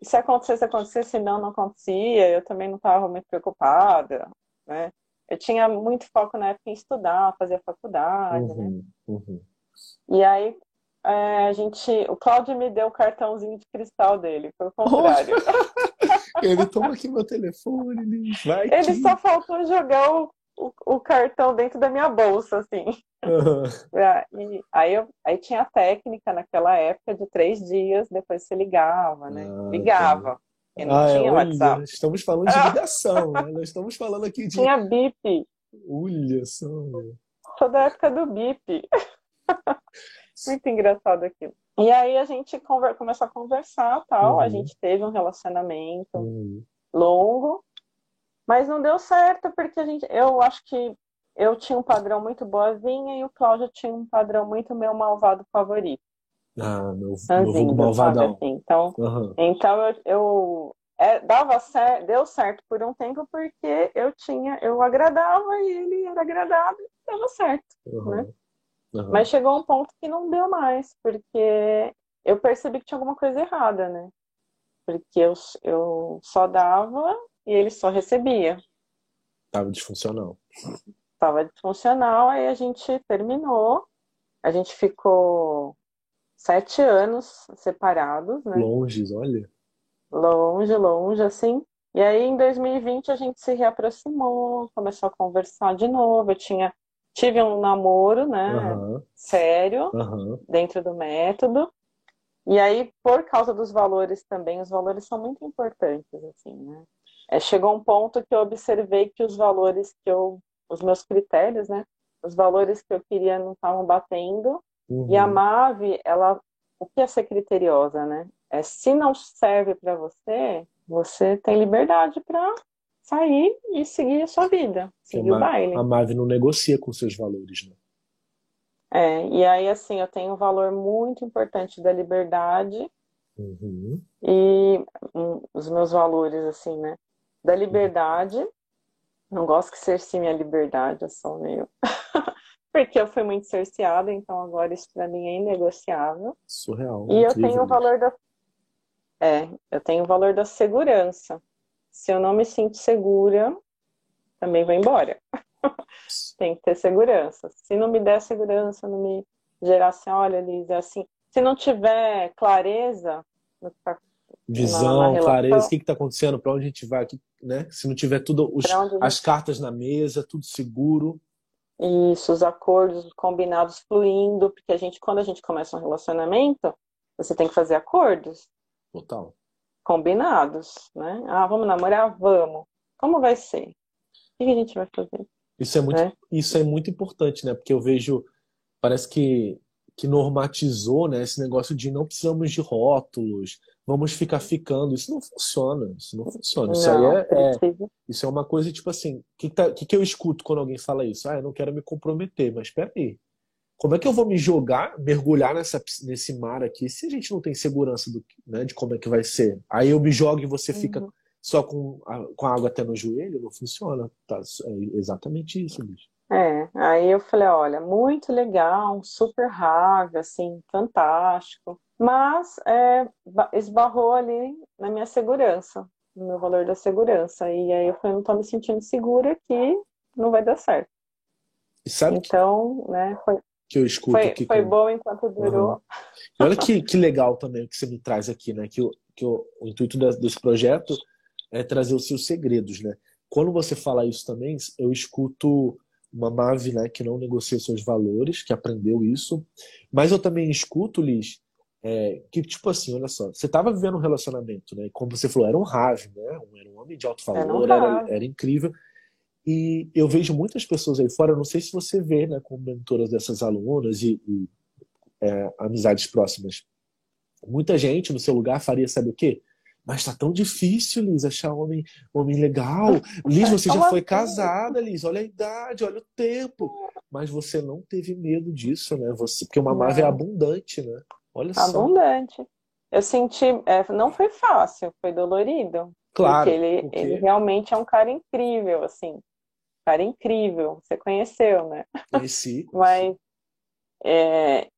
se acontecesse, acontecesse, se não, não acontecia, eu também não estava muito preocupada, né? Eu tinha muito foco na época em estudar, fazer faculdade, né? uhum, né? Uhum. E aí, é, a gente, o Claudio me deu o cartãozinho de cristal dele, foi o contrário. ele toma aqui meu telefone, ele vai. Ele só faltou jogar o, o, o, cartão dentro da minha bolsa, assim. Uhum. E aí, eu, aí tinha a técnica naquela época de três dias, depois você ligava, né? Ah, ligava. Tá. E não ah, tinha é, WhatsApp. Estamos falando de ligação, né? Nós estamos falando aqui de. Tinha bip. Olha só. Toda a época do bip. Muito engraçado aquilo. E aí a gente conver... começou a conversar tal. Uhum. A gente teve um relacionamento uhum. longo, mas não deu certo porque a gente. Eu acho que eu tinha um padrão muito boazinha e o Cláudio tinha um padrão muito meu malvado favorito. Ah, meu, Sanzinho, meu malvadão. Assim. Então, uhum. então eu, eu é, dava certo, deu certo por um tempo porque eu tinha, eu agradava e ele era agradado e dava certo, uhum. né? Uhum. Mas chegou um ponto que não deu mais, porque eu percebi que tinha alguma coisa errada, né? Porque eu, eu só dava e ele só recebia. Tava disfuncional estava disfuncional, aí a gente terminou. A gente ficou sete anos separados, né? Longe, olha. Longe, longe, assim. E aí, em 2020, a gente se reaproximou, começou a conversar de novo. Eu tinha, tive um namoro, né? Uhum. Sério, uhum. dentro do método. E aí, por causa dos valores também, os valores são muito importantes, assim, né? É, chegou um ponto que eu observei que os valores que eu, os meus critérios, né? Os valores que eu queria não estavam batendo. Uhum. E a uhum. MAVE, ela, o que é ser criteriosa, né? É se não serve para você, você tem liberdade para sair e seguir a sua vida, seguir o baile. A MAVE não negocia com seus valores, né? É, e aí, assim, eu tenho um valor muito importante da liberdade uhum. e um, os meus valores, assim, né? Da liberdade, não gosto que cerce minha liberdade, eu sou meio... Porque eu fui muito cerceada, então agora isso para mim é inegociável. Surreal. E eu tenho o valor da... É, eu tenho o valor da segurança. Se eu não me sinto segura, também vou embora. Tem que ter segurança. Se não me der segurança, não me gerar assim, olha, Liz, é assim. Se não tiver clareza no que tá Visão, na, clareza, o que está acontecendo, para onde a gente vai, aqui, né? Se não tiver tudo, os, as cartas na mesa, tudo seguro. Isso, os acordos combinados fluindo, porque a gente, quando a gente começa um relacionamento, você tem que fazer acordos. Total. Combinados, né? Ah, vamos namorar? Vamos. Como vai ser? O que a gente vai fazer? Isso é muito, é. Isso é muito importante, né? Porque eu vejo, parece que, que normatizou né, esse negócio de não precisamos de rótulos, vamos ficar ficando. Isso não funciona. Isso não funciona. Não, isso aí é, é, isso é uma coisa tipo assim. O que, tá, que, que eu escuto quando alguém fala isso? Ah, eu não quero me comprometer, mas espera aí. Como é que eu vou me jogar, mergulhar nessa, nesse mar aqui, se a gente não tem segurança do, né, de como é que vai ser? Aí eu me jogo e você uhum. fica só com a, com a água até no joelho, não funciona. Tá? É exatamente isso, bicho. É, aí eu falei, olha, muito legal, super rave, assim, fantástico. Mas é, esbarrou ali na minha segurança, no meu valor da segurança. E aí eu falei, não tô me sentindo segura aqui, não vai dar certo. E sabe então, que, né, foi, que eu escuto foi, aqui. Foi bom enquanto durou. Uhum. olha que, que legal também o que você me traz aqui, né? Que, o, que o, o intuito desse projeto é trazer os seus segredos, né? Quando você fala isso também, eu escuto uma Mave né, que não negocia seus valores, que aprendeu isso, mas eu também escuto, Liz, é, que tipo assim, olha só, você estava vivendo um relacionamento, né? Como você falou, era um rave, né? Era um homem de alto valor, era, era, incrível. E eu vejo muitas pessoas aí fora, não sei se você vê, né, como mentoras dessas alunas e, e é, amizades próximas. Muita gente no seu lugar faria, sabe o quê? Mas tá tão difícil, Liz, achar um homem, homem legal. Liz, você já foi casada, Liz. Olha a idade, olha o tempo. Mas você não teve medo disso, né? Você, porque uma Mave é abundante, né? Olha só. Abundante. Eu senti, é, não foi fácil, foi dolorido. Claro. Porque ele, porque... ele realmente é um cara incrível, assim. Cara incrível. Você conheceu, né? Conheci. Mas é,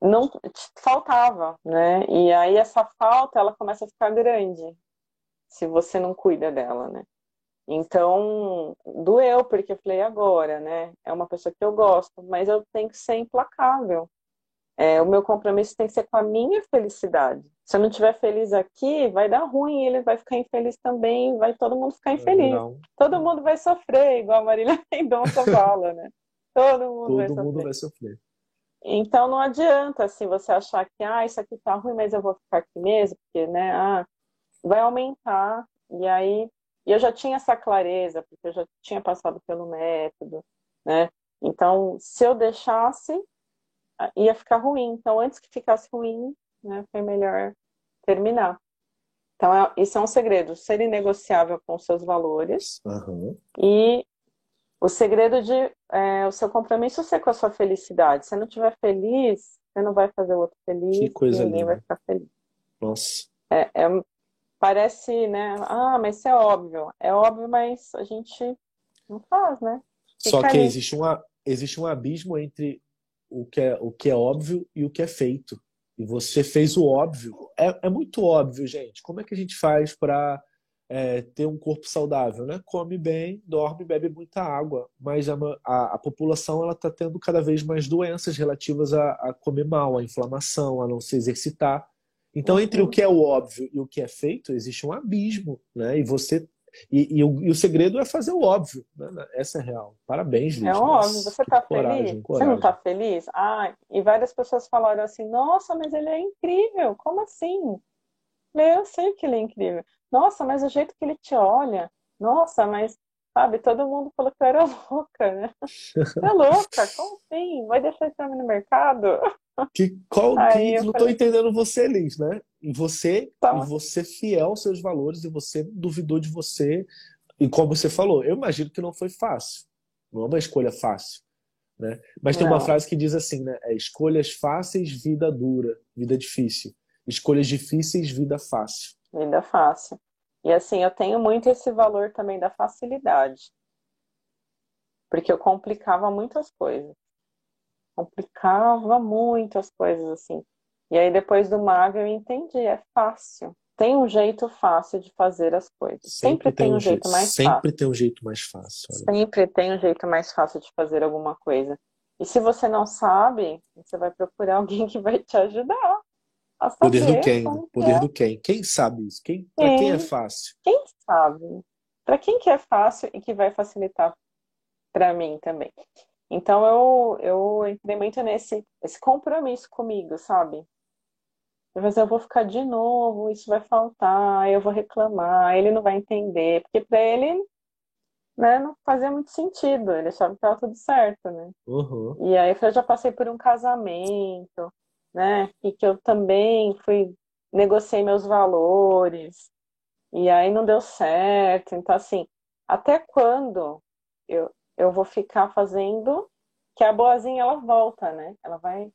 não faltava, né? E aí essa falta ela começa a ficar grande se você não cuida dela, né? Então doeu porque eu falei agora, né? É uma pessoa que eu gosto, mas eu tenho que ser implacável. É, o meu compromisso tem que ser com a minha felicidade. Se eu não estiver feliz aqui, vai dar ruim, ele vai ficar infeliz também, vai todo mundo ficar infeliz. Não. Todo mundo vai sofrer, igual a Marília Mendonça fala, né? Todo mundo, todo vai, mundo sofrer. vai sofrer. Então não adianta assim você achar que ah, isso aqui tá ruim, mas eu vou ficar aqui mesmo, porque né, ah, vai aumentar. E aí e eu já tinha essa clareza, porque eu já tinha passado pelo método, né? Então, se eu deixasse, ia ficar ruim. Então, antes que ficasse ruim, né, foi melhor terminar. Então, é, isso é um segredo, ser inegociável com seus valores uhum. e o segredo de é, o seu compromisso ser com a sua felicidade. Se você não estiver feliz, você não vai fazer o outro feliz, que coisa ninguém linda. vai ficar feliz. Nossa. É, é, parece, né? Ah, mas isso é óbvio. É óbvio, mas a gente não faz, né? Fica Só que existe, uma, existe um abismo entre o que, é, o que é óbvio e o que é feito. E você fez o óbvio. É, é muito óbvio, gente. Como é que a gente faz para é, ter um corpo saudável, né? Come bem, dorme, bebe muita água, mas a, a, a população ela está tendo cada vez mais doenças relativas a, a, comer mal, a inflamação, a não se exercitar. Então, entre o que é o óbvio e o que é feito, existe um abismo, né? E você E, e, o, e, o, segredo é fazer o óbvio. Né? Essa é real. Parabéns, Liz. É óbvio. Você está feliz? Coragem. Você não está feliz? Ah, e várias pessoas falaram assim: Nossa, mas ele é incrível. Como assim? Eu sei que ele é incrível. Nossa, mas o jeito que ele te olha. Nossa, mas sabe? Todo mundo falou que eu era louca, né? é louca? Como assim? Vai deixar esse homem no mercado? Que, qual, que, não estou entendendo você, Liz, né? E você, tá. você fiel aos seus valores, e você duvidou de você. E como você falou, eu imagino que não foi fácil. Não é uma escolha fácil. Né? Mas tem não. uma frase que diz assim, né? É, escolhas fáceis, vida dura, vida difícil. Escolhas difíceis, vida fácil. Vida fácil. E assim, eu tenho muito esse valor também da facilidade. Porque eu complicava muitas coisas. Complicava muito as coisas, assim. E aí, depois do mago, eu entendi, é fácil. Tem um jeito fácil de fazer as coisas. Sempre, sempre tem, um jeito, jeito mais sempre fácil. Sempre tem um jeito mais fácil. Olha. Sempre tem um jeito mais fácil de fazer alguma coisa. E se você não sabe, você vai procurar alguém que vai te ajudar. Poder do quem? Poder é. do quem? Quem sabe isso? Quem, para quem é fácil? Quem sabe? Para quem que é fácil e que vai facilitar para mim também. Então eu, eu entrei muito nesse esse compromisso comigo, sabe? Mas eu vou ficar de novo, isso vai faltar, eu vou reclamar, ele não vai entender, porque para ele né, não fazia muito sentido, ele achava que estava tudo certo, né? Uhum. E aí eu já passei por um casamento, né? E que eu também fui, negociei meus valores, e aí não deu certo. Então, assim, até quando eu, eu vou ficar fazendo que a boazinha ela volta, né? Ela vai.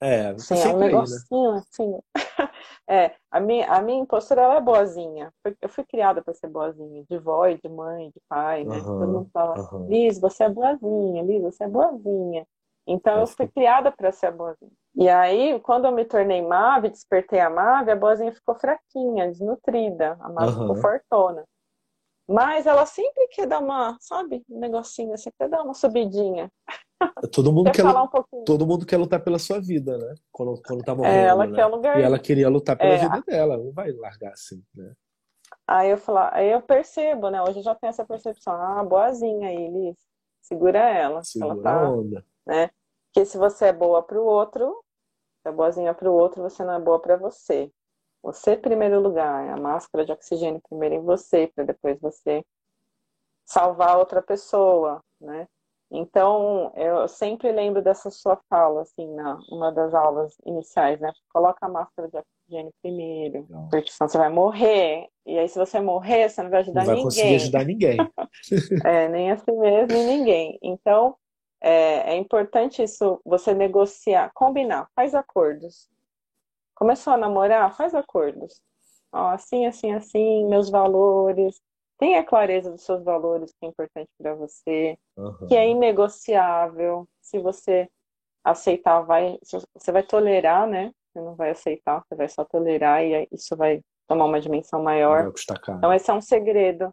É, sim, é um negocinho né? assim. é, a minha, a minha impostura ela é boazinha. Eu fui criada para ser boazinha, de vó, de mãe, de pai, né? Uhum, Todo mundo fala, uhum. Liz, você é boazinha, Liz, você é boazinha. Então eu fui criada para ser a boazinha. E aí, quando eu me tornei Mave, despertei a Mave, a boazinha ficou fraquinha, desnutrida, a Mave uhum. ficou fortona. Mas ela sempre quer dar uma, sabe, um negocinho, você quer dar uma subidinha. Todo mundo quer, quer um todo mundo quer lutar pela sua vida, né? Quando, quando tá morrendo. É, ela né? quer lugar. E ela queria lutar pela é, vida dela, não vai largar assim, né? Aí eu falo, aí eu percebo, né? Hoje eu já tenho essa percepção, ah, boazinha aí, Liz. Segura ela. Segura ela tá, a onda. Né? Porque se você é boa para o outro, é boazinha para o outro, você não é boa para você. Você em primeiro lugar, a máscara de oxigênio primeiro em você, para depois você salvar outra pessoa, né? Então, eu sempre lembro dessa sua fala, assim, na uma das aulas iniciais, né? Coloca a máscara de oxigênio primeiro, não. porque senão você vai morrer. E aí, se você morrer, você não vai ajudar ninguém. Não vai conseguir ajudar ninguém. é, nem a si mesmo, nem ninguém. Então, é, é importante isso, você negociar, combinar, faz acordos. Começou a namorar, faz acordos. Ó, assim, assim, assim, meus valores. Tenha clareza dos seus valores, que é importante para você, uhum. que é inegociável. Se você aceitar, vai, você vai tolerar, né? Você não vai aceitar, você vai só tolerar e isso vai tomar uma dimensão maior. Então, esse é um segredo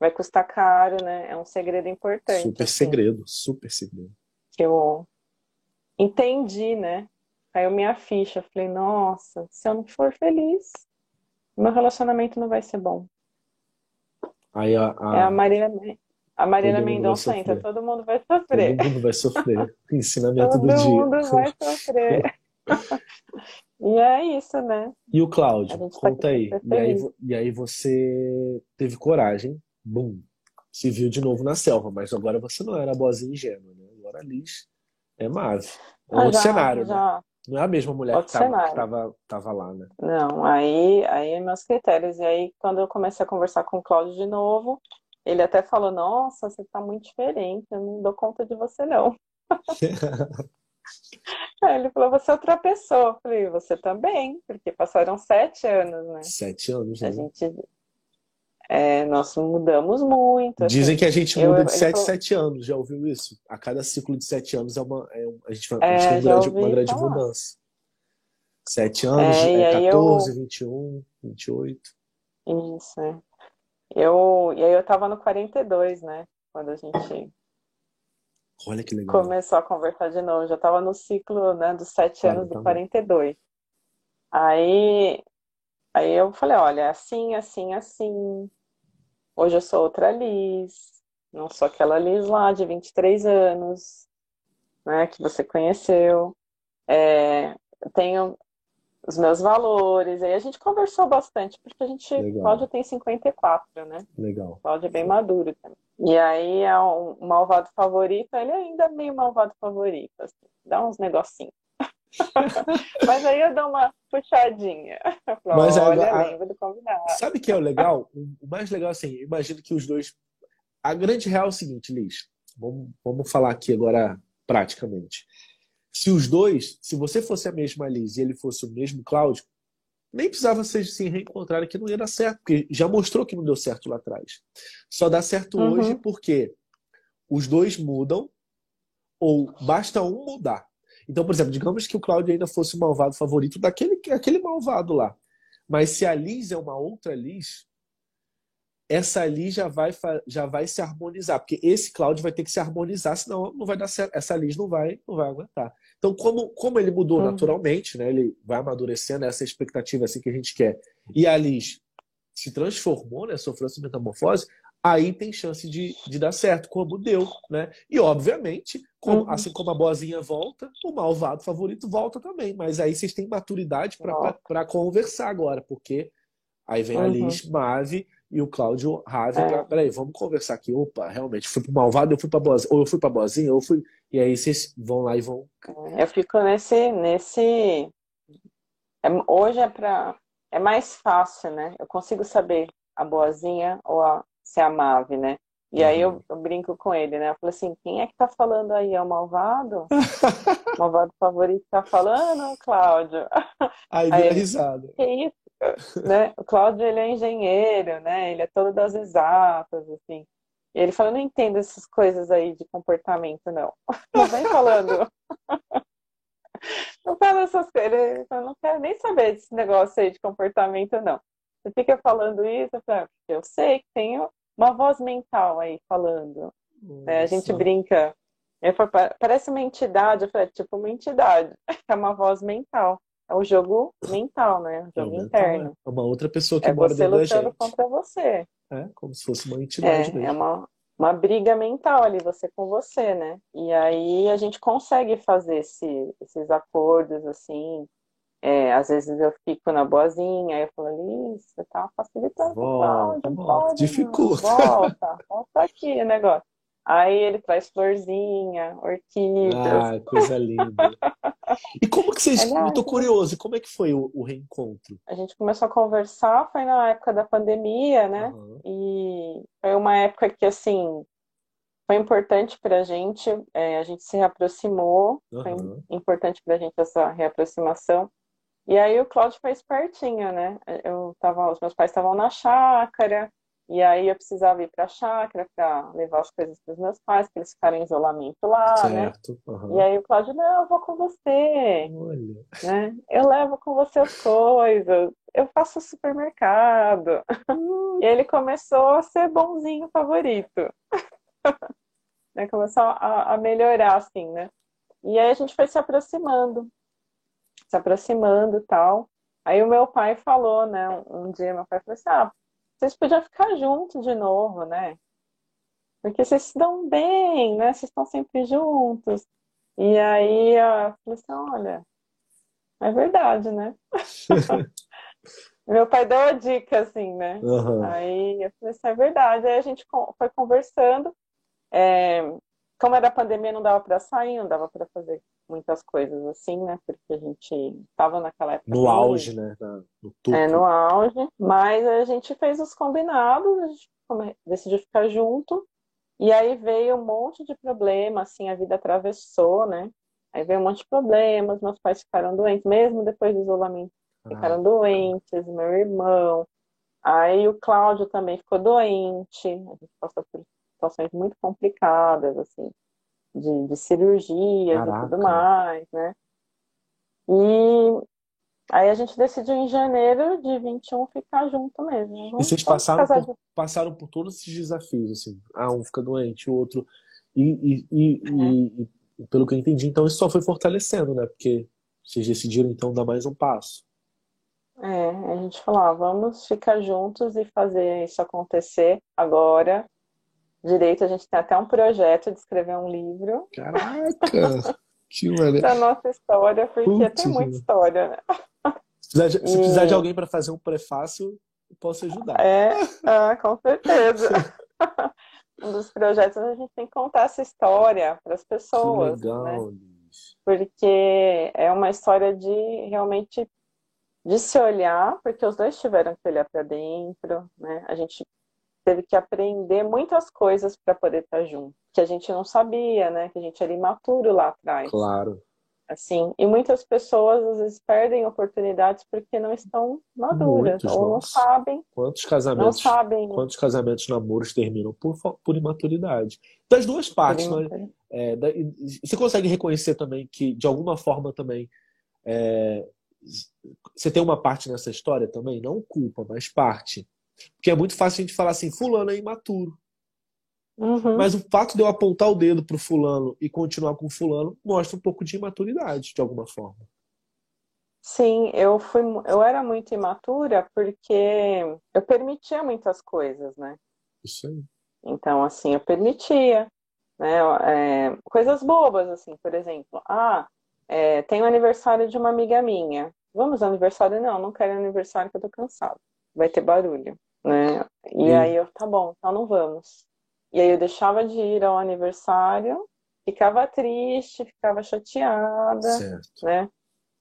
vai custar caro, né? É um segredo importante. Super assim, segredo, super segredo. Que eu entendi, né? Caiu minha ficha. Falei, nossa, se eu não for feliz, meu relacionamento não vai ser bom. Aí a, a... É a Marília, a Marília Mendonça entra, todo mundo vai sofrer. Todo mundo vai sofrer. Ensinamento todo do dia. Todo mundo vai sofrer. e é isso, né? E o Cláudio, tá conta tá aí. E aí. E aí você teve coragem bum, se viu de novo na selva, mas agora você não era boazinha ingênua, né? Agora a Liz é Mave. É ah, outro já, cenário, já. né? Não é a mesma mulher que estava tava lá, né? Não, aí, aí é meus critérios. E aí, quando eu comecei a conversar com o Cláudio de novo, ele até falou, nossa, você está muito diferente, eu não dou conta de você, não. Aí ele falou, você é outra pessoa. Eu falei, você também, porque passaram sete anos, né? Sete anos, né? A gente é, nós mudamos muito. Dizem assim. que a gente muda eu, de 7 em 7 anos, já ouviu isso? A cada ciclo de 7 anos é uma, é a gente, a gente é, tem uma grande, uma grande mudança. 7 anos, é, é 14, eu... 21, 28. Isso, é. Eu, e aí eu tava no 42, né? Quando a gente Olha que legal. começou a conversar de novo. Já tava no ciclo né, dos 7 anos tá do 42. Aí, aí eu falei, olha, assim, assim, assim Hoje eu sou outra Liz, não sou aquela Liz lá de 23 anos, né, que você conheceu. É, tenho os meus valores. Aí a gente conversou bastante, porque a gente, Legal. Cláudio tem 54, né? Legal. Cláudio é bem maduro também. E aí é um, um malvado favorito, ele ainda é meio malvado favorito, assim, dá uns negocinhos. Mas aí eu dou uma puxadinha. Falo, Mas Olha, agora, lembra do combinado. Sabe o que é o legal? O mais legal, assim, imagino que os dois. A grande real é o seguinte, Liz. Vamos, vamos falar aqui agora praticamente. Se os dois, se você fosse a mesma Liz e ele fosse o mesmo Cláudio, nem precisava se, se reencontrar que não ia dar certo, porque já mostrou que não deu certo lá atrás. Só dá certo uhum. hoje porque os dois mudam ou basta um mudar. Então, por exemplo, digamos que o Cláudio ainda fosse o malvado favorito daquele aquele malvado lá. Mas se a Liz é uma outra Liz, essa Liz já vai, já vai se harmonizar, porque esse Cláudio vai ter que se harmonizar, senão não vai dar certo. Essa Liz não vai, não vai aguentar. Então, como, como ele mudou uhum. naturalmente, né, ele vai amadurecendo essa expectativa assim que a gente quer, e a Liz se transformou, né, sofreu essa metamorfose, aí tem chance de, de dar certo, como deu, né? E obviamente, como, uhum. assim como a boazinha volta, o malvado favorito volta também. Mas aí vocês têm maturidade para conversar agora, porque aí vem uhum. a Liz Mave e o Cláudio Rave, é. peraí, vamos conversar aqui. Opa, realmente, fui pro malvado, eu fui pra boazinha, ou eu fui pra boazinha, ou fui. E aí vocês vão lá e vão. Eu fico nesse. nesse... É, hoje é pra. É mais fácil, né? Eu consigo saber a boazinha ou a se a Mave, né? E uhum. aí eu, eu, brinco com ele, né? Eu falo assim, quem é que tá falando aí? É o malvado? o malvado favorito tá falando, Cláudio? Aí, aí ele, risada. Que isso? né? O Cláudio, ele é engenheiro, né? Ele é todo das exatas, assim. E ele fala, não entendo essas coisas aí de comportamento, não. Não vem falando. não fala essas coisas. Ele fala, não quero nem saber desse negócio aí de comportamento, não. Você fica falando isso, eu, falo, eu sei que tem uma voz mental aí falando. É, a gente brinca. Falo, parece uma entidade, eu falei, é tipo uma entidade. É uma voz mental. É um jogo mental, né? Um jogo é interno. É uma outra pessoa que é mora dentro da gente. lutando contra você. É, como se fosse uma entidade é, mesmo. É uma, uma briga mental ali, você com você, né? E aí a gente consegue fazer esse, esses acordos, assim. É, às vezes eu fico na boazinha, aí eu falo, você tá facilitando volta, o volta, dificulta. Volta, volta aqui o negócio. Aí ele traz florzinha, orquídeas. Ah, coisa linda. E como que vocês. É eu tô curioso, como é que foi o, o, reencontro? A gente começou a conversar, foi na época da pandemia, né? Uhum. E foi uma época que, assim, foi importante pra gente, é, a gente se reaproximou, uhum. foi importante pra gente essa reaproximação. E aí o Cláudio foi espertinho, né? Eu tava, os meus pais estavam na chácara, e aí eu precisava ir para a chácara para levar as coisas para os meus pais, que eles ficaram em isolamento lá, né? certo, né? Uhum. E aí o Cláudio, não, eu vou com você. Olha. Né? Eu levo com você as coisas, eu faço supermercado. Uhum. E ele começou a ser bonzinho favorito. né? Começou a, a melhorar, assim, né? E aí a gente foi se aproximando, se aproximando e tal. Aí o meu pai falou, né? Um dia meu pai falou assim, ah, vocês podiam ficar juntos de novo, né? Porque vocês se dão bem, né? Vocês estão sempre juntos. E aí eu falei assim, olha, é verdade, né? Meu pai deu a dica, assim, né? Uhum. Aí eu falei assim, é verdade. Aí a gente foi conversando. É, como era pandemia, não dava para sair, não dava para fazer muitas coisas assim, né? Porque a gente estava naquela época. No auge, né? No topo. É, no auge. Mas a gente fez os combinados, a gente decidiu ficar junto. E aí veio um monte de problema, assim, a vida atravessou, né? Aí veio um monte de problemas, meus pais ficaram doentes, mesmo depois do isolamento, ficaram ah. doentes, meu irmão. Aí o Cláudio também ficou doente, a gente passou por situações muito complicadas, assim, de, de cirurgias Caraca. e tudo mais, né? E aí a gente decidiu em janeiro de 21 ficar junto mesmo. e vocês passaram por, passaram por todos esses desafios, assim. Ah, um fica doente, o outro. E, e, e, é. e, pelo que eu entendi, então isso só foi fortalecendo, né? Porque vocês decidiram então dar mais um passo. É, a gente falou, ah, vamos ficar juntos e fazer isso acontecer agora. Direito, a gente tem até um projeto de escrever um livro. Caraca! que maneiro. Da nossa história, porque Putz, tem muita história, né? Se precisar de, se precisar de alguém para fazer um prefácio, eu posso ajudar. É, ah, com certeza. um dos projetos a gente tem que contar essa história para as pessoas. Que legal, né? Porque é uma história de realmente de se olhar, porque os dois tiveram que olhar para dentro, né? A gente teve que aprender muitas coisas para poder estar junto, que a gente não sabia, né? Que a gente era imaturo lá atrás. Claro. Assim, e muitas pessoas às vezes perdem oportunidades porque não estão maduras Muitos, ou não nossa. sabem. Quantos casamentos? Não sabem. Quantos casamentos, namoros terminam por, por imaturidade? Das duas partes, né? É, da, você consegue reconhecer também que de alguma forma também é, você tem uma parte nessa história também, não culpa, mas parte. Porque é muito fácil a gente falar assim, fulano é imaturo. Uhum. Mas o fato de eu apontar o dedo pro fulano e continuar com o fulano mostra um pouco de imaturidade, de alguma forma. Sim, eu fui, eu era muito imatura porque eu permitia muitas coisas, né? Isso aí. Então, assim, eu permitia, né? É, coisas bobas, assim, por exemplo, ah, é, tem o aniversário de uma amiga minha. Vamos ao aniversário? Não, não quero aniversário que eu tô cansado. Vai ter barulho, né? E aí eu, tá bom, então não vamos. E aí eu deixava de ir ao aniversário, ficava triste, ficava chateada, certo. né?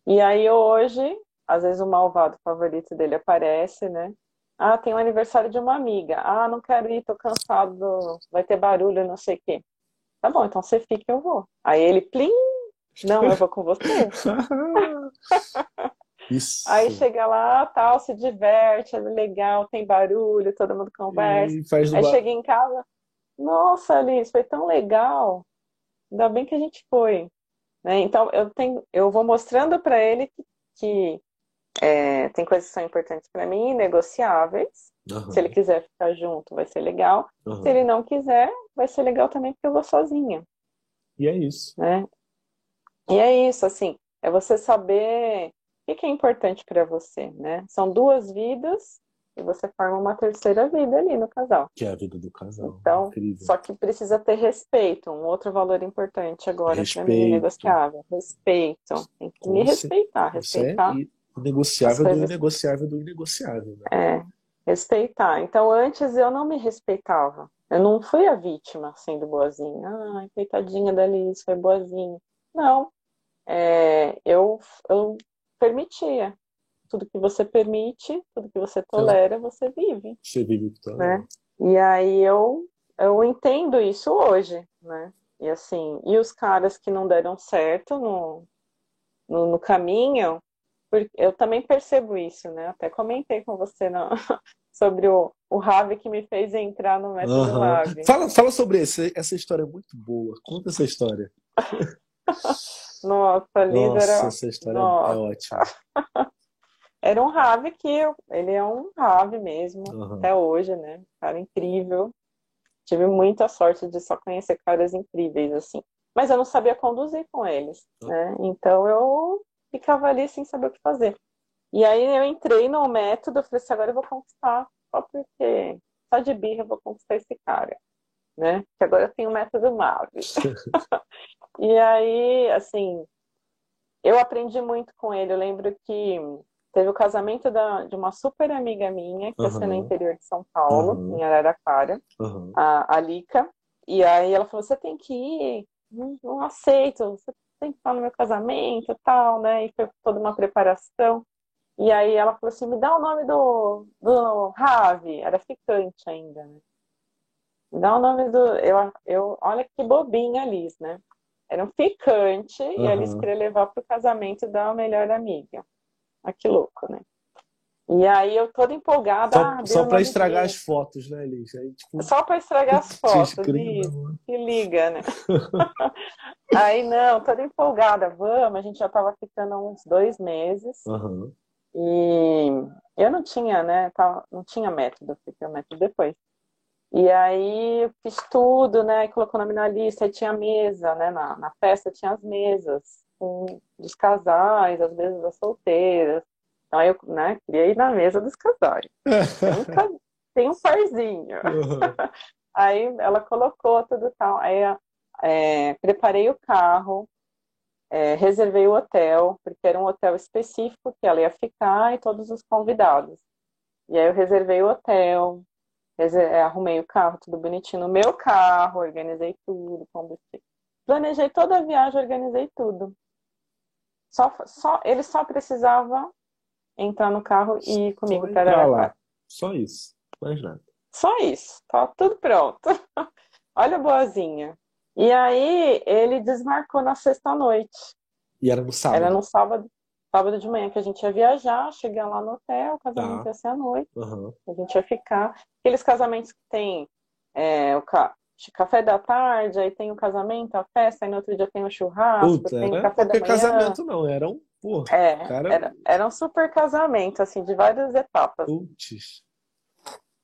E aí hoje, às vezes o malvado favorito dele aparece, né? Ah, tem o aniversário de uma amiga. Ah, não quero ir, tô cansado, vai ter barulho, não sei o quê. Tá bom, então você fica, eu vou. Aí ele, plim, não, eu vou com você. Isso. Aí chega lá, tal, se diverte, é legal, tem barulho, todo mundo conversa. Aí bar... chega em casa, nossa, Alice, foi tão legal. Ainda bem que a gente foi. Né? Então, eu, tenho, eu vou mostrando para ele que, que é, tem coisas que são importantes para mim, negociáveis. Uhum. Se ele quiser ficar junto, vai ser legal. Uhum. Se ele não quiser, vai ser legal também porque eu vou sozinha. E é isso. Né? E é isso, assim, é você saber o que é importante para você, né? São duas vidas e você forma uma terceira vida ali no casal. Que é a vida do casal. Então, Incrível. só que precisa ter respeito. Um outro valor importante agora para mim negociável. Respeito. Tem que me respeitar. Respeitar. É negociável do inegociável do inegociável. Né? É, respeitar. Então, antes eu não me respeitava. Eu não fui a vítima sendo boazinha. Ai, coitadinha da Liz, foi boazinha. Não, é, eu, eu permitia. Tudo que você permite, tudo que você tolera, você vive. Você vive o né? E aí eu, eu entendo isso hoje, né? E assim, e os caras que não deram certo no, no, no caminho, eu também percebo isso, né? Até comentei com você no, sobre o, o Ravi que me fez entrar no método uhum. Ravi. Fala, fala sobre esse, essa história é muito boa. Conta essa história. Nossa, líder Nossa, era... essa história é Nossa. é ótima. Era um Rave que eu... ele é um Rave mesmo, uhum. até hoje, né? Cara incrível. Tive muita sorte de só conhecer caras incríveis, assim. Mas eu não sabia conduzir com eles, uhum. né? Então eu ficava ali sem saber o que fazer. E aí eu entrei no método, falei assim, agora eu vou conquistar, só porque só de birra eu vou conquistar esse cara, né? Que agora eu tenho o método Mave. E aí, assim, eu aprendi muito com ele. Eu lembro que teve o casamento da, de uma super amiga minha, que uhum. é no interior de São Paulo, uhum. em Araraquara, uhum. a, a Lica. E aí ela falou: você tem que ir, não, não aceito, você tem que estar no meu casamento e tal, né? E foi toda uma preparação. E aí ela falou assim: me dá o nome do, do Ravi, era ficante ainda, né? Me dá o nome do. Eu, eu, olha que bobinha, Liz, né? Era um ficante uhum. e eles queriam levar para o casamento da melhor amiga. Ah, que louco, né? E aí eu toda empolgada. Só, ah, só para estragar as fotos, né, Liz? Aí, tipo... Só para estragar as fotos. Que liga, né? aí não, toda empolgada, vamos, a gente já estava ficando uns dois meses. Uhum. E eu não tinha, né? Tava, não tinha método, fiquei o método depois. E aí eu fiz tudo, né? Colocou o nome na lista, aí tinha mesa, né? Na, na festa tinha as mesas com, dos casais, as mesas das solteiras. Então eu, né, queria ir na mesa dos casais. Tem um, tem um parzinho. Uhum. Aí ela colocou tudo tal. Aí é, preparei o carro, é, reservei o hotel, porque era um hotel específico que ela ia ficar e todos os convidados. E aí eu reservei o hotel, arrumei o carro, tudo bonitinho no meu carro, organizei tudo. Planejei toda a viagem, organizei tudo. Só, só, ele só precisava entrar no carro e ir comigo para lá. Só isso, mais nada. Só isso, tá tudo pronto. Olha a boazinha. E aí ele desmarcou na sexta noite. E era no sábado? Era no sábado, sábado de manhã que a gente ia viajar, chegar lá no hotel, o casamento tá. ia ser à noite. Uhum. A gente ia ficar. Aqueles casamentos que tem é, o ca... café da tarde, aí tem o casamento, a festa, aí no outro dia tem o churrasco, Puta, tem o café da manhã. casamento não, era um Porra, é, cara... era, era um super casamento, assim, de várias etapas. Putz.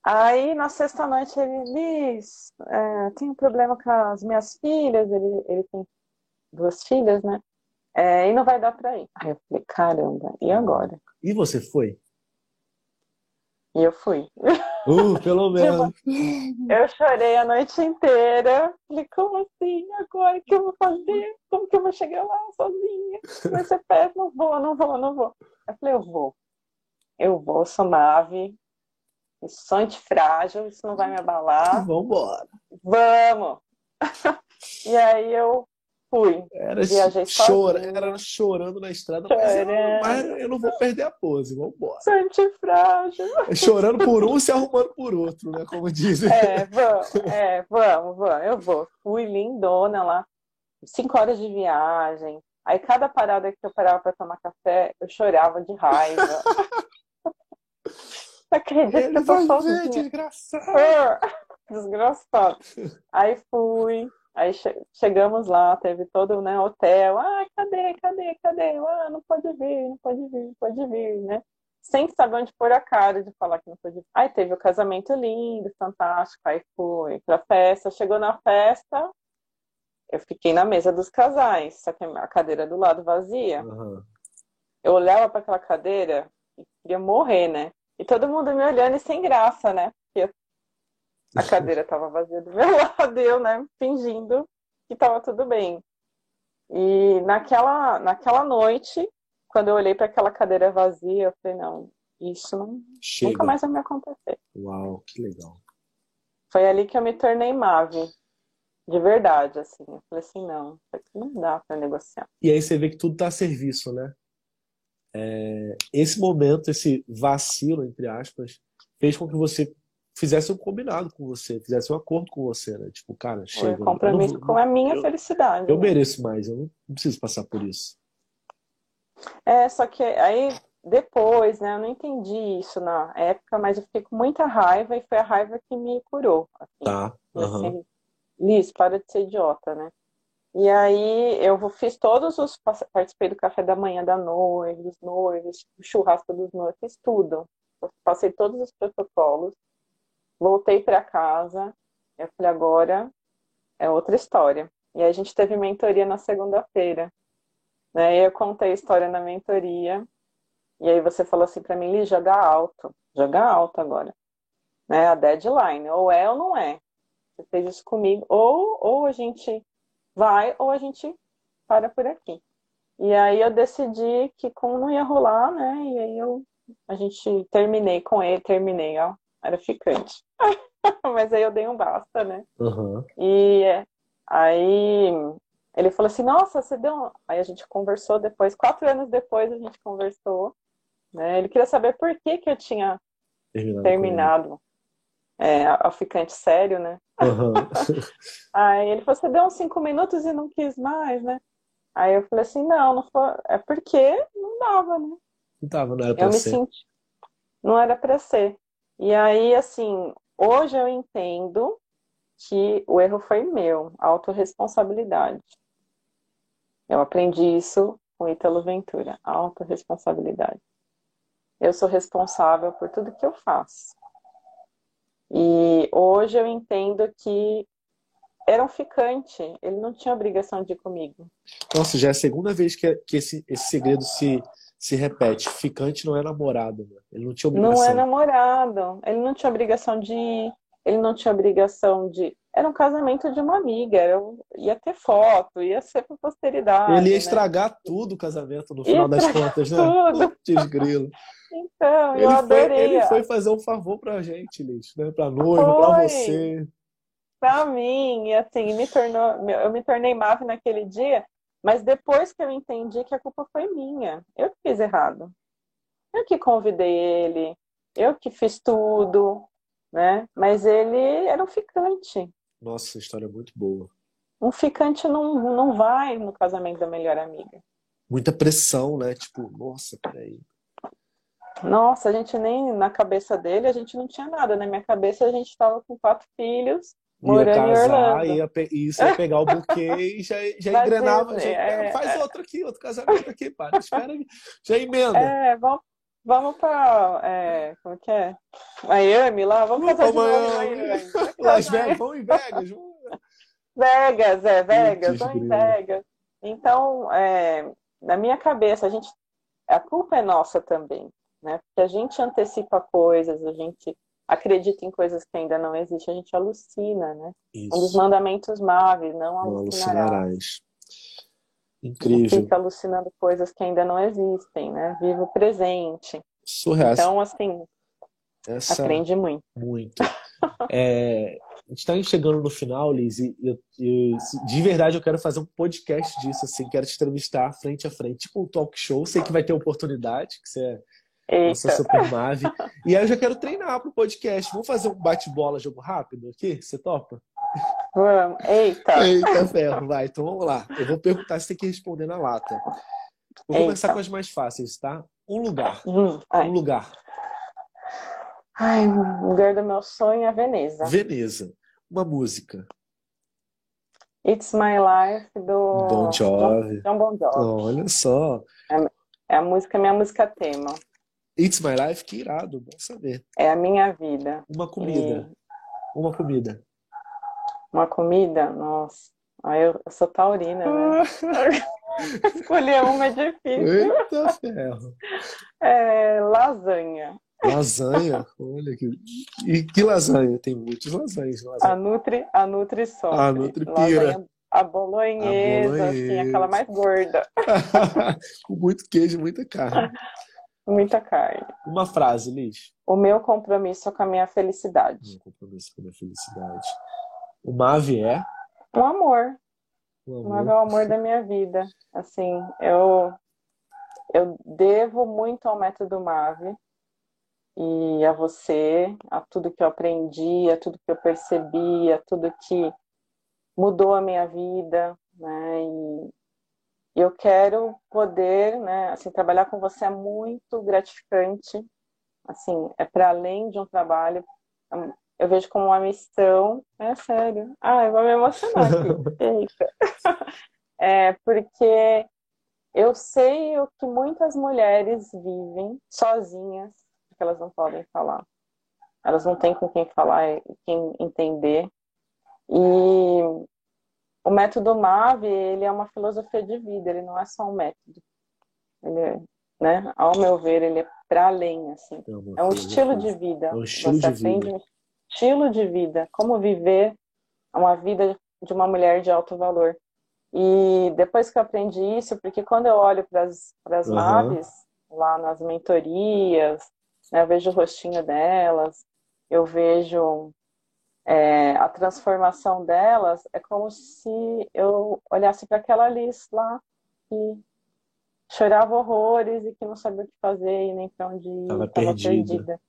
Aí na sexta noite ele diz, é, tem um problema com as minhas filhas, ele, ele tem duas filhas, né? É, e não vai dar pra ir. Aí eu falei, caramba, e agora? E você foi? E eu fui. Uh, pelo menos. eu chorei a noite inteira. Falei, como assim? Agora o que eu vou fazer? Como que eu vou chegar lá sozinha? Vai ser perto? Não vou, não vou, não vou. Eu falei, eu vou. Eu vou, sou nave. Sou antifrágil, isso não vai me abalar. Vambora. Vamos! e aí eu fui. Era, chora, era chorando na estrada, mas eu, mas eu, não vou perder a pose, vamos embora. Sou antifrágil. É chorando por um, se arrumando por outro, né? Como dizem. É, vamos, é, vamos, vamos, eu vou. Fui lindona lá, cinco horas de viagem. Aí cada parada que eu parava para tomar café, eu chorava de raiva. Acredito Ele que eu tô sozinha. Desgraçado. Desgraçado. Aí fui, Aí che chegamos lá, teve todo né, hotel. Ah, cadê, cadê, cadê? Ah, não pode vir, não pode vir, não pode vir, né? Sem saber onde pôr a cara de falar que não pode vir. Aí teve o casamento lindo, fantástico. Aí fui pra festa. Chegou na festa, eu fiquei na mesa dos casais, só que a cadeira do lado vazia. Uhum. Eu olhava para aquela cadeira e queria morrer, né? E todo mundo me olhando e sem graça, né? A cadeira estava vazia do meu lado, eu, né, fingindo que estava tudo bem. E naquela, naquela noite, quando eu olhei para aquela cadeira vazia, eu falei, não, isso não, nunca mais vai me acontecer. Uau, que legal. Foi ali que eu me tornei Mave. De verdade, assim. Eu falei assim, não, isso aqui não dá para negociar. E aí você vê que tudo está a serviço, né? É, esse momento, esse vacilo, entre aspas, fez com que você fizesse um combinado com você, fizesse um acordo com você, né? Tipo, cara, chega. Um compromisso não, com a minha eu, felicidade. Eu né? mereço mais, eu não preciso passar por isso. É, só que aí depois, né? Eu não entendi isso na época, mas eu fiquei com muita raiva e foi a raiva que me curou. Assim, tá. Uhum. Assim, Liz, para de ser idiota, né? E aí eu fiz todos os. Participei do café da manhã da noiva, dos noivos, churrasco dos noivos, fiz tudo. Passei todos os protocolos. Voltei para casa, eu falei, agora é outra história. E a gente teve mentoria na segunda-feira. Né? E eu contei a história na mentoria. E aí você falou assim para mim, Li, joga alto. Joga alto agora. Né? A deadline. Ou é ou não é. Você fez isso comigo. Ou, ou a gente vai, ou a gente para por aqui. E aí eu decidi que como não ia rolar, né? E aí eu a gente terminei com ele, terminei, ó, era ficante. Mas aí eu dei um basta, né? Uhum. E aí ele falou assim, nossa, você deu. Um... Aí a gente conversou depois, quatro anos depois a gente conversou. Né? Ele queria saber por que, que eu tinha terminado. terminado é, a ficante sério, né? Uhum. aí ele falou, você deu uns cinco minutos e não quis mais, né? Aí eu falei assim, não, não foi. É porque não dava, né? Não dava, não era pra eu ser. Me senti... Não era pra ser. E aí, assim, hoje eu entendo que o erro foi meu, autorresponsabilidade. Eu aprendi isso com Ítalo Ventura, autorresponsabilidade. Eu sou responsável por tudo que eu faço. E hoje eu entendo que era um ficante, ele não tinha obrigação de ir comigo. Nossa, já é a segunda vez que, que esse, esse segredo se, se repete. Ficante não é namorado, né? Ele não tinha obrigação. Não é namorado. Ele não tinha obrigação de ir. Ele não tinha obrigação de. Era um casamento de uma amiga. Era... Ia ter foto, ia ser para posteridade. Ele ia né? estragar tudo o casamento no final das contas, né? Tudo. Desgrilo. Então, ele eu foi, adorei. Ele foi fazer um favor pra gente, Liz, né? Pra noivo, pra Foi. você. Pra mim, e assim, me tornou, eu me tornei MAV naquele dia, mas depois que eu entendi que a culpa foi minha, eu que fiz errado. Eu que convidei ele, eu que fiz tudo, né? Mas ele era um ficante. Nossa, essa história é muito boa. Um ficante não, não vai no casamento da melhor amiga. Muita pressão, né? Tipo, nossa, peraí. Nossa, a gente nem na cabeça dele, a gente não tinha nada. Na minha cabeça, a gente estava com quatro filhos, morando em casar, ia, pe- isso, ia pegar o buquê e já, já Vai engrenava. Já, é, faz outro aqui, outro casamento aqui, para. Espera, aí, já emenda. É, vamos, vamos para, é, como que é? Miami lá, vamos pra Miami. em Miami. Las Vegas, vamos em Vegas. Vegas, é, Vegas, vamos em. Vegas. Então, é, na minha cabeça, a gente, a culpa é nossa também, né? Porque a gente antecipa coisas, a gente acredita em coisas que ainda não existem, a gente alucina, né? Um dos Isso, mandamentos MAVE, não não alucinarás. alucinarás. Incrível. Fica alucinando coisas que ainda não existem, né? Viva o presente. Surreal. Então, assim, Essa... aprende muito. Muito. É, a gente está chegando no final, Liz, e eu, eu- de verdade eu quero fazer um podcast disso, assim, quero te entrevistar frente a frente, tipo um talk show. Sei que vai ter oportunidade, que você é nossa super nave. E aí eu já quero treinar pro podcast. Vamos fazer um bate-bola, jogo rápido aqui? Você topa? vamos. Eita. Eita, ferro, vai. Então vamos lá. Eu vou perguntar, você tem que responder na lata. Vou Eita. começar com as mais fáceis, tá? Um lugar. Hum. Um lugar. Ai, o lugar do meu sonho é Veneza. Veneza. Uma música. It's My Life do Bon Jovi. John Bon Jovi. Olha só. É a música, minha música tema. It's My Life, que irado, bom saber. É a minha vida. Uma comida. Uma comida. Uma comida, nossa. Aí eu, eu sou taurina, né? Escolher uma é difícil. Eita ferro. É lasanha. Lasanha, olha que. E que lasanha? Tem muitas lasanhas. A lasanha. Nutri, a Nutri sofre. A Nutri pira. Lasanha, a bolonhesa, A assim, bolonhesa. aquela mais gorda. Com muito queijo e muita carne. Muita carne. Uma frase, Liz. O meu compromisso é com a minha felicidade. Um compromisso com a minha felicidade. Uma ave é. Um amor. Um O amor. é o amor da minha vida. Assim, eu eu devo muito ao método Mave e a você, a tudo que eu aprendi, a tudo que eu percebi, a tudo que mudou a minha vida, né? E e eu quero poder, né, assim, trabalhar com você é muito gratificante. Assim, é para além de um trabalho, eu vejo como uma missão, é sério. Ah, eu vou me emocionar aqui. É porque eu sei o que muitas mulheres vivem sozinhas, porque elas não podem falar. Elas não têm com quem falar e quem entender. E o método MAVE, ele é uma filosofia de vida, ele não é só um método. Ele é, né, ao meu ver, ele é para além, assim. É, É um estilo de vida. É um estilo Você de vida. aprende um estilo de vida, como viver uma vida de uma mulher de alto valor. E depois que eu aprendi isso, porque quando eu olho para as naves, lá nas mentorias, né, eu vejo o rostinho delas, eu vejo é, a transformação delas, é como se eu olhasse para aquela Alice lá que chorava horrores e que não sabia o que fazer e nem para onde ir, Tava estava perdida. perdida.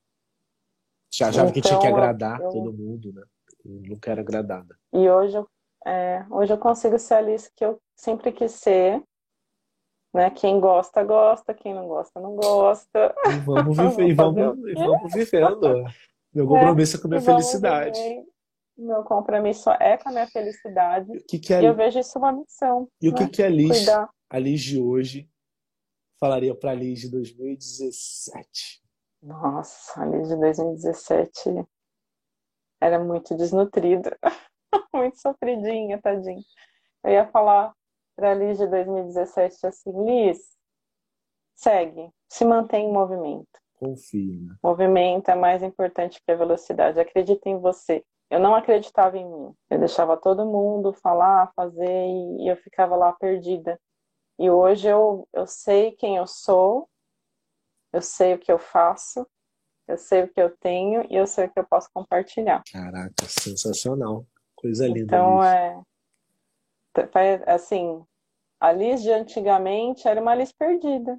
Já achava que tinha que Então, agradar eu- todo mundo, né? Eu nunca era agradada. E hoje eu, é, hoje eu consigo ser a Alice que eu sempre quis ser. Né? Quem gosta, gosta. Quem não gosta, não gosta. E vamos viver, e vamos, e vamos vivendo. Meu compromisso é com a minha felicidade. viver. Meu compromisso é com a minha felicidade. O que que a, E eu vejo isso uma missão. e o que né? que a Liz, Cuidar. a Liz de hoje falaria para a Liz de 2017? Nossa, ali de 2017 era muito desnutrida. muito sofridinha, tadinha. Eu ia falar para a Liz de 2017 assim, Liz, segue, se mantém em movimento. Confia. Né? Movimento é mais importante que a velocidade. Acredita em você. Eu não acreditava em mim. Eu deixava todo mundo falar, fazer e eu ficava lá perdida. E hoje eu, eu sei quem eu sou, eu sei o que eu faço, eu sei o que eu tenho e eu sei o que eu posso compartilhar. Caraca, sensacional. Coisa linda. Então, é. Assim, a Liz de antigamente era uma Liz perdida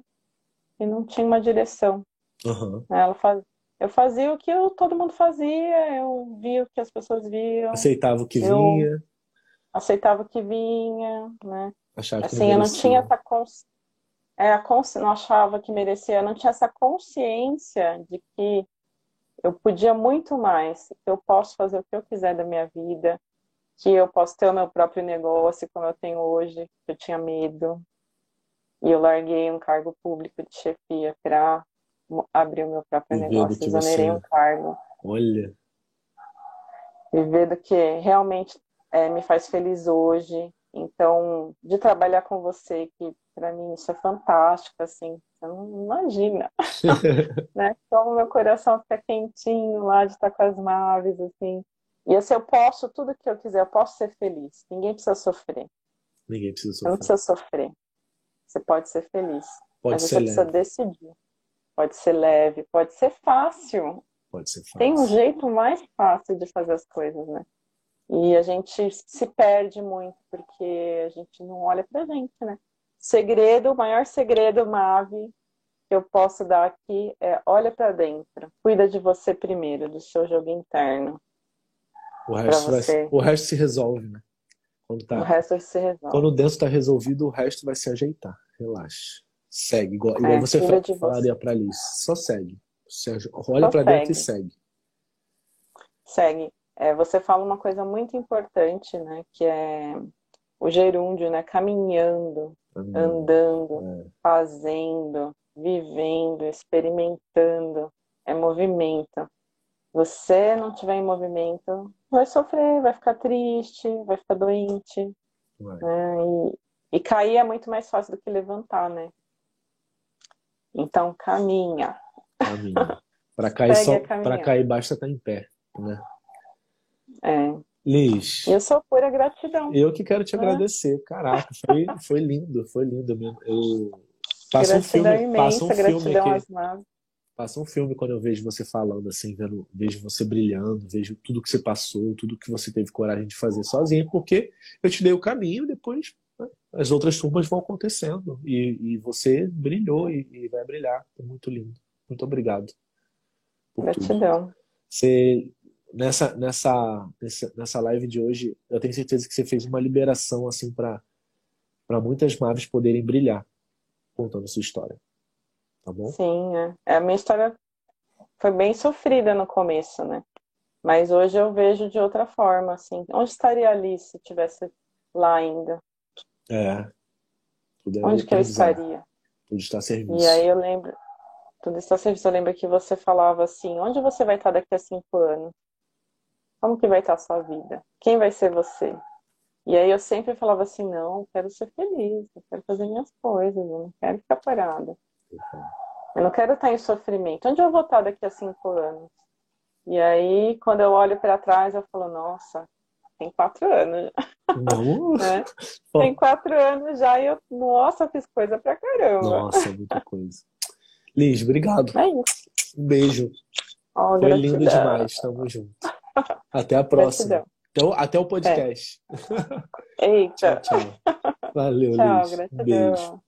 e não tinha uma direção. Uhum. Ela faz... Eu fazia o que eu, todo mundo fazia, eu via o que as pessoas viam. Aceitava o que vinha. Aceitava o que vinha, né? Achava assim, que eu não tinha essa consciência. É, a consci... não achava que merecia, eu não tinha essa consciência de que eu podia muito mais, que eu posso fazer o que eu quiser da minha vida, que eu posso ter o meu próprio negócio como eu tenho hoje, que eu tinha medo. E eu larguei um cargo público de chefia para abrir o meu próprio negócio, exonerei você... um cargo. Olha. Viver do que realmente é, me faz feliz hoje. Então, de trabalhar com você, que para mim isso é fantástico, assim, você não imagina, né? Como meu coração fica quentinho lá de estar com as naves, assim. E assim, eu posso tudo que eu quiser, eu posso ser feliz. Ninguém precisa sofrer. Ninguém precisa sofrer. Você não precisa sofrer. Você pode ser feliz. Pode mas ser você leve. precisa decidir. Pode ser leve, pode ser fácil. Pode ser fácil. Tem um jeito mais fácil de fazer as coisas, né? E a gente se perde muito porque a gente não olha pra gente, né? Segredo, o maior segredo, Mave, que eu posso dar aqui é olha para dentro. Cuida de você primeiro, do seu jogo interno. O resto, vai, o resto se resolve, né? Quando tá, o resto se resolve. Quando o dentro está resolvido, o resto vai se ajeitar. Relaxa. Segue, igual, igual é, você falaria para Liz. Só segue. Você olha para dentro e segue. Segue. É, você fala uma coisa muito importante, né? Que é o gerúndio, né? Caminhando, andando, é. fazendo, vivendo, experimentando. É movimento. Você não tiver em movimento, vai sofrer, vai ficar triste, vai ficar doente. Né? E, e cair é muito mais fácil do que levantar, né? Então caminha. Caminha. Para cair, só, para cair basta estar em pé, né? É. Liz. Eu sou pura gratidão. Eu que quero te é. agradecer. Caraca, foi, foi lindo, foi lindo mesmo. Eu passo um filme, imensa, um filme aqui. Passa um filme quando eu vejo você falando assim, vendo, vejo você brilhando, vejo tudo que você passou, tudo que você teve coragem de fazer sozinho, porque eu te dei o caminho, depois né, as outras turmas vão acontecendo e, e você brilhou e, e, vai brilhar. É muito lindo. Muito obrigado. Gratidão. Tudo. Você nessa, nessa, nessa live de hoje, eu tenho certeza que você fez uma liberação assim para muitas maves poderem brilhar contando sua história. Tá bom? Sim, é. é. A minha história foi bem sofrida no começo, né? Mas hoje eu vejo de outra forma, assim. Onde estaria ali se tivesse lá ainda? É. Onde que eu estaria? Tudo está a serviço. E aí eu lembro, tudo está a serviço. Eu lembro que você falava assim, onde você vai estar daqui a cinco anos? Como que vai estar a sua vida? Quem vai ser você? E aí eu sempre falava assim, não, eu quero ser feliz, eu quero fazer minhas coisas, eu não quero ficar parada. Eu não quero estar em sofrimento. Onde eu vou estar daqui a cinco anos? E aí, quando eu olho para trás, eu falo, nossa, tem quatro anos. né? Tem quatro anos já e eu, nossa, fiz coisa pra caramba. Nossa, muita coisa. Liz, obrigado. É isso. Um beijo. Oh, Foi lindo demais. Tamo junto. Até a próxima. Então, até o podcast. É. Eita. tchau, tchau. Valeu, tchau, Liz. Gratidão. Beijo.